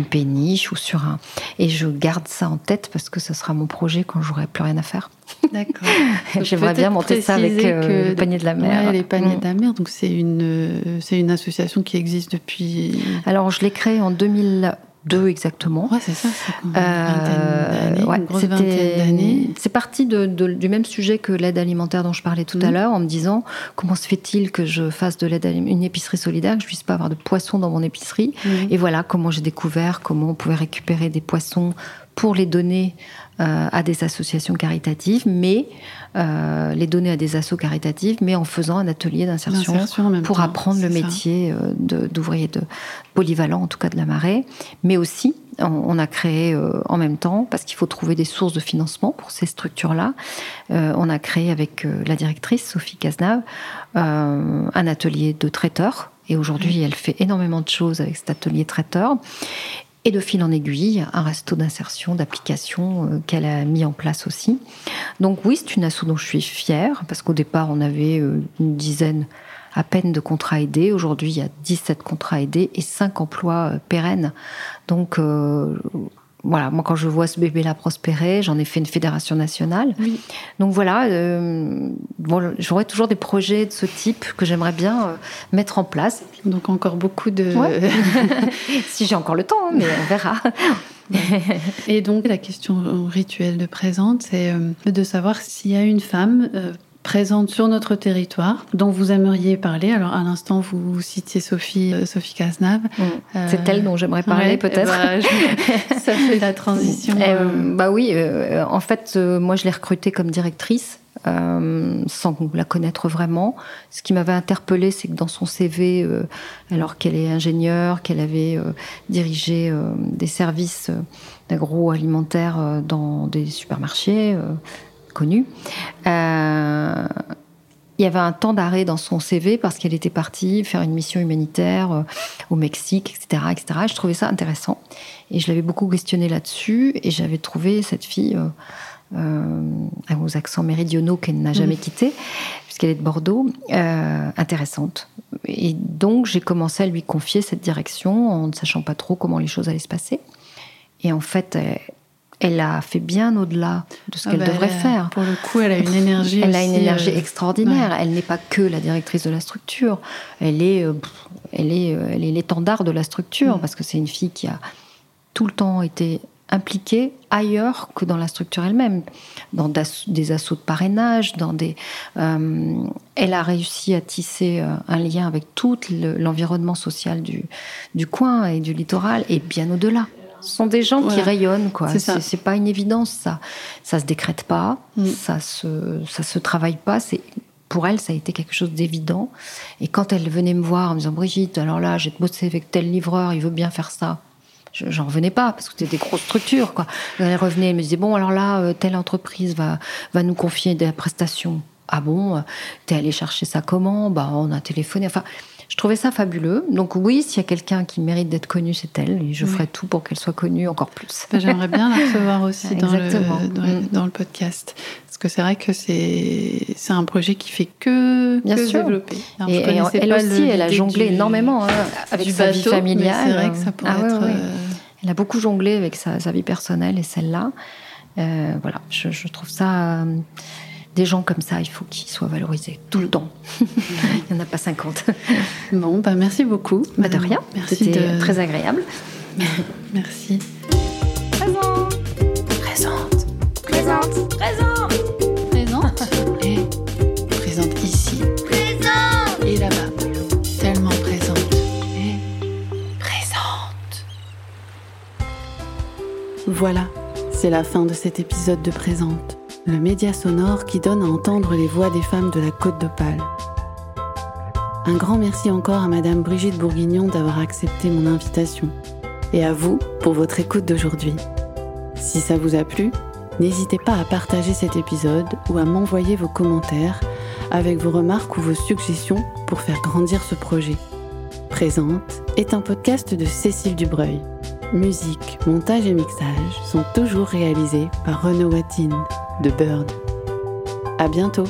péniche ou sur un. Et je garde ça en tête parce que ce sera mon projet quand j'aurai plus rien à faire. D'accord. J'aimerais bien monter ça avec euh, que- le panier de la mer. Ouais, les paniers Mm. de la mer. Donc c'est une, euh, c'est une association qui existe depuis. Alors, je l'ai créé en 2002 exactement. Ouais, c'est ça. C'est Euh, ouais, c'était-. C'est parti de- de- du même sujet que l'aide alimentaire dont je parlais tout à Mhm. l'heure, en me disant comment se fait-il que je fasse de l'aide une épicerie solidaire, que je puisse pas avoir de poissons dans mon épicerie? Mhm. Et voilà comment j'ai découvert comment on pouvait récupérer des poissons pour les donner à des associations caritatives, mais euh, les donner à des assos caritatives, mais en faisant un atelier d'insertion pour temps, apprendre le ça. métier euh, de- d'ouvrier de, polyvalent, en tout cas de la marée. Mais aussi, on, a créé euh, en même temps, parce qu'il faut trouver des sources de financement pour ces structures-là, euh, on a créé avec euh, la directrice, Sophie Cazenave, euh, un atelier de traiteur. Et aujourd'hui, elle fait énormément de choses avec cet atelier traiteur. Et de fil en aiguille, un resto d'insertion, d'application euh, qu'elle a mis en place aussi. Donc oui, c'est une asso dont je suis fière, parce qu'au départ, on avait euh, une dizaine à peine de contrats aidés. Aujourd'hui, il y a 17 contrats aidés et 5 emplois euh, pérennes. Donc voilà, moi quand je vois ce bébé-là prospérer, j'en ai fait une fédération nationale. Oui. Donc voilà, euh, bon, j'aurais toujours des projets de ce type que j'aimerais bien euh, mettre en place. Donc encore beaucoup de. Ouais. si j'ai encore le temps, hein, mais on verra. Et donc la question rituelle de présente, c'est euh, de savoir s'il y a une femme présente sur notre territoire dont vous aimeriez parler. Alors à l'instant, vous citiez Sophie, euh, Sophie Cazenave. Euh, C'est elle dont j'aimerais parler ouais, peut-être. eh ben, je- ça fait la transition. Euh, euh, bah oui, euh, en fait, moi je l'ai recrutée comme directrice. euh, sans la connaître vraiment. Ce qui m'avait interpellée, c'est que dans son CV, euh, alors qu'elle est ingénieure, qu'elle avait euh, dirigé des services d'agroalimentaire dans des supermarchés connus, euh, il y avait un temps d'arrêt dans son CV parce qu'elle était partie faire une mission humanitaire euh, au Mexique, etc., etc. Je trouvais ça intéressant et je l'avais beaucoup questionné là-dessus et j'avais trouvé cette fille euh, euh, aux accents méridionaux qu'elle n'a jamais quitté puisqu'elle est de Bordeaux, euh, intéressante. Et donc j'ai commencé à lui confier cette direction en ne sachant pas trop comment les choses allaient se passer. Et en fait, elle, a fait bien au-delà de ce ah qu'elle bah, devrait a- faire. Pour le coup, elle a une énergie. Elle a une aussi, énergie euh, extraordinaire. Elle n'est pas que la directrice de la structure. Elle est, euh, elle est, euh, elle est l'étendard de la structure Mm. parce que c'est une fille qui a tout le temps été impliquée ailleurs que dans la structure elle-même, dans des assauts de parrainage, dans des. euh, elle a réussi à tisser un lien avec tout le- l'environnement social du, du coin et du littoral et bien au-delà. Ce sont des gens qui rayonnent, quoi. C'est pas une évidence, ça. Ça se décrète pas, Mm. ça se, ça se travaille pas. C'est pour elle, ça a été quelque chose d'évident. Et quand elle venait me voir en me disant Brigitte, alors là, j'ai bossé avec tel livreur, il veut bien faire ça. Je- J'en revenais pas parce que c'était des grosses structures. Quoi. Elle revenait, elle me disait bon, alors là, euh, telle entreprise va, va nous confier des prestations. Ah bon, euh, t'es allé chercher ça comment? Bah, on a téléphoné. Enfin, je trouvais ça fabuleux. Donc oui, s'il y a quelqu'un qui mérite d'être connu, c'est elle. Et je Oui. ferai tout pour qu'elle soit connue encore plus. Bah, J'aimerais bien la recevoir aussi dans le, Exactement. dans, Mm. dans le podcast. Parce que c'est vrai que c'est un projet qui fait que, Bien que sûr. développer. Alors, Et, je et connaissais elle pas aussi, le- elle a jonglé du- énormément hein, avec du sa vie bateau, familiale. C'est vrai que ça pourrait Ah être. euh, Elle a beaucoup jonglé avec sa, sa vie personnelle et celle-là. Euh, voilà, je, je trouve ça. euh, des gens comme ça, il faut qu'ils soient valorisés tout le temps. il n'y en a pas 50. Bon, bah merci beaucoup. Bah, de rien. Merci C'était de- très agréable. Merci. Présente, Présente. présente, présente, Présente. Et présente ici présente. et là-bas. Tellement présente. Et présente. Voilà. c'est la fin de cet épisode de Présente, le média sonore qui donne à entendre les voix des femmes de la Côte d'Opale. Un grand merci encore à Madame Brigitte Bourguignon d'avoir accepté mon invitation et à vous pour votre écoute d'aujourd'hui. Si ça vous a plu, n'hésitez pas à partager cet épisode ou à m'envoyer vos commentaires avec vos remarques ou vos suggestions pour faire grandir ce projet. Présente est un podcast de Cécile Dubreuil. Musique, montage et mixage sont toujours réalisés par Renaud Watine de Bird. À bientôt!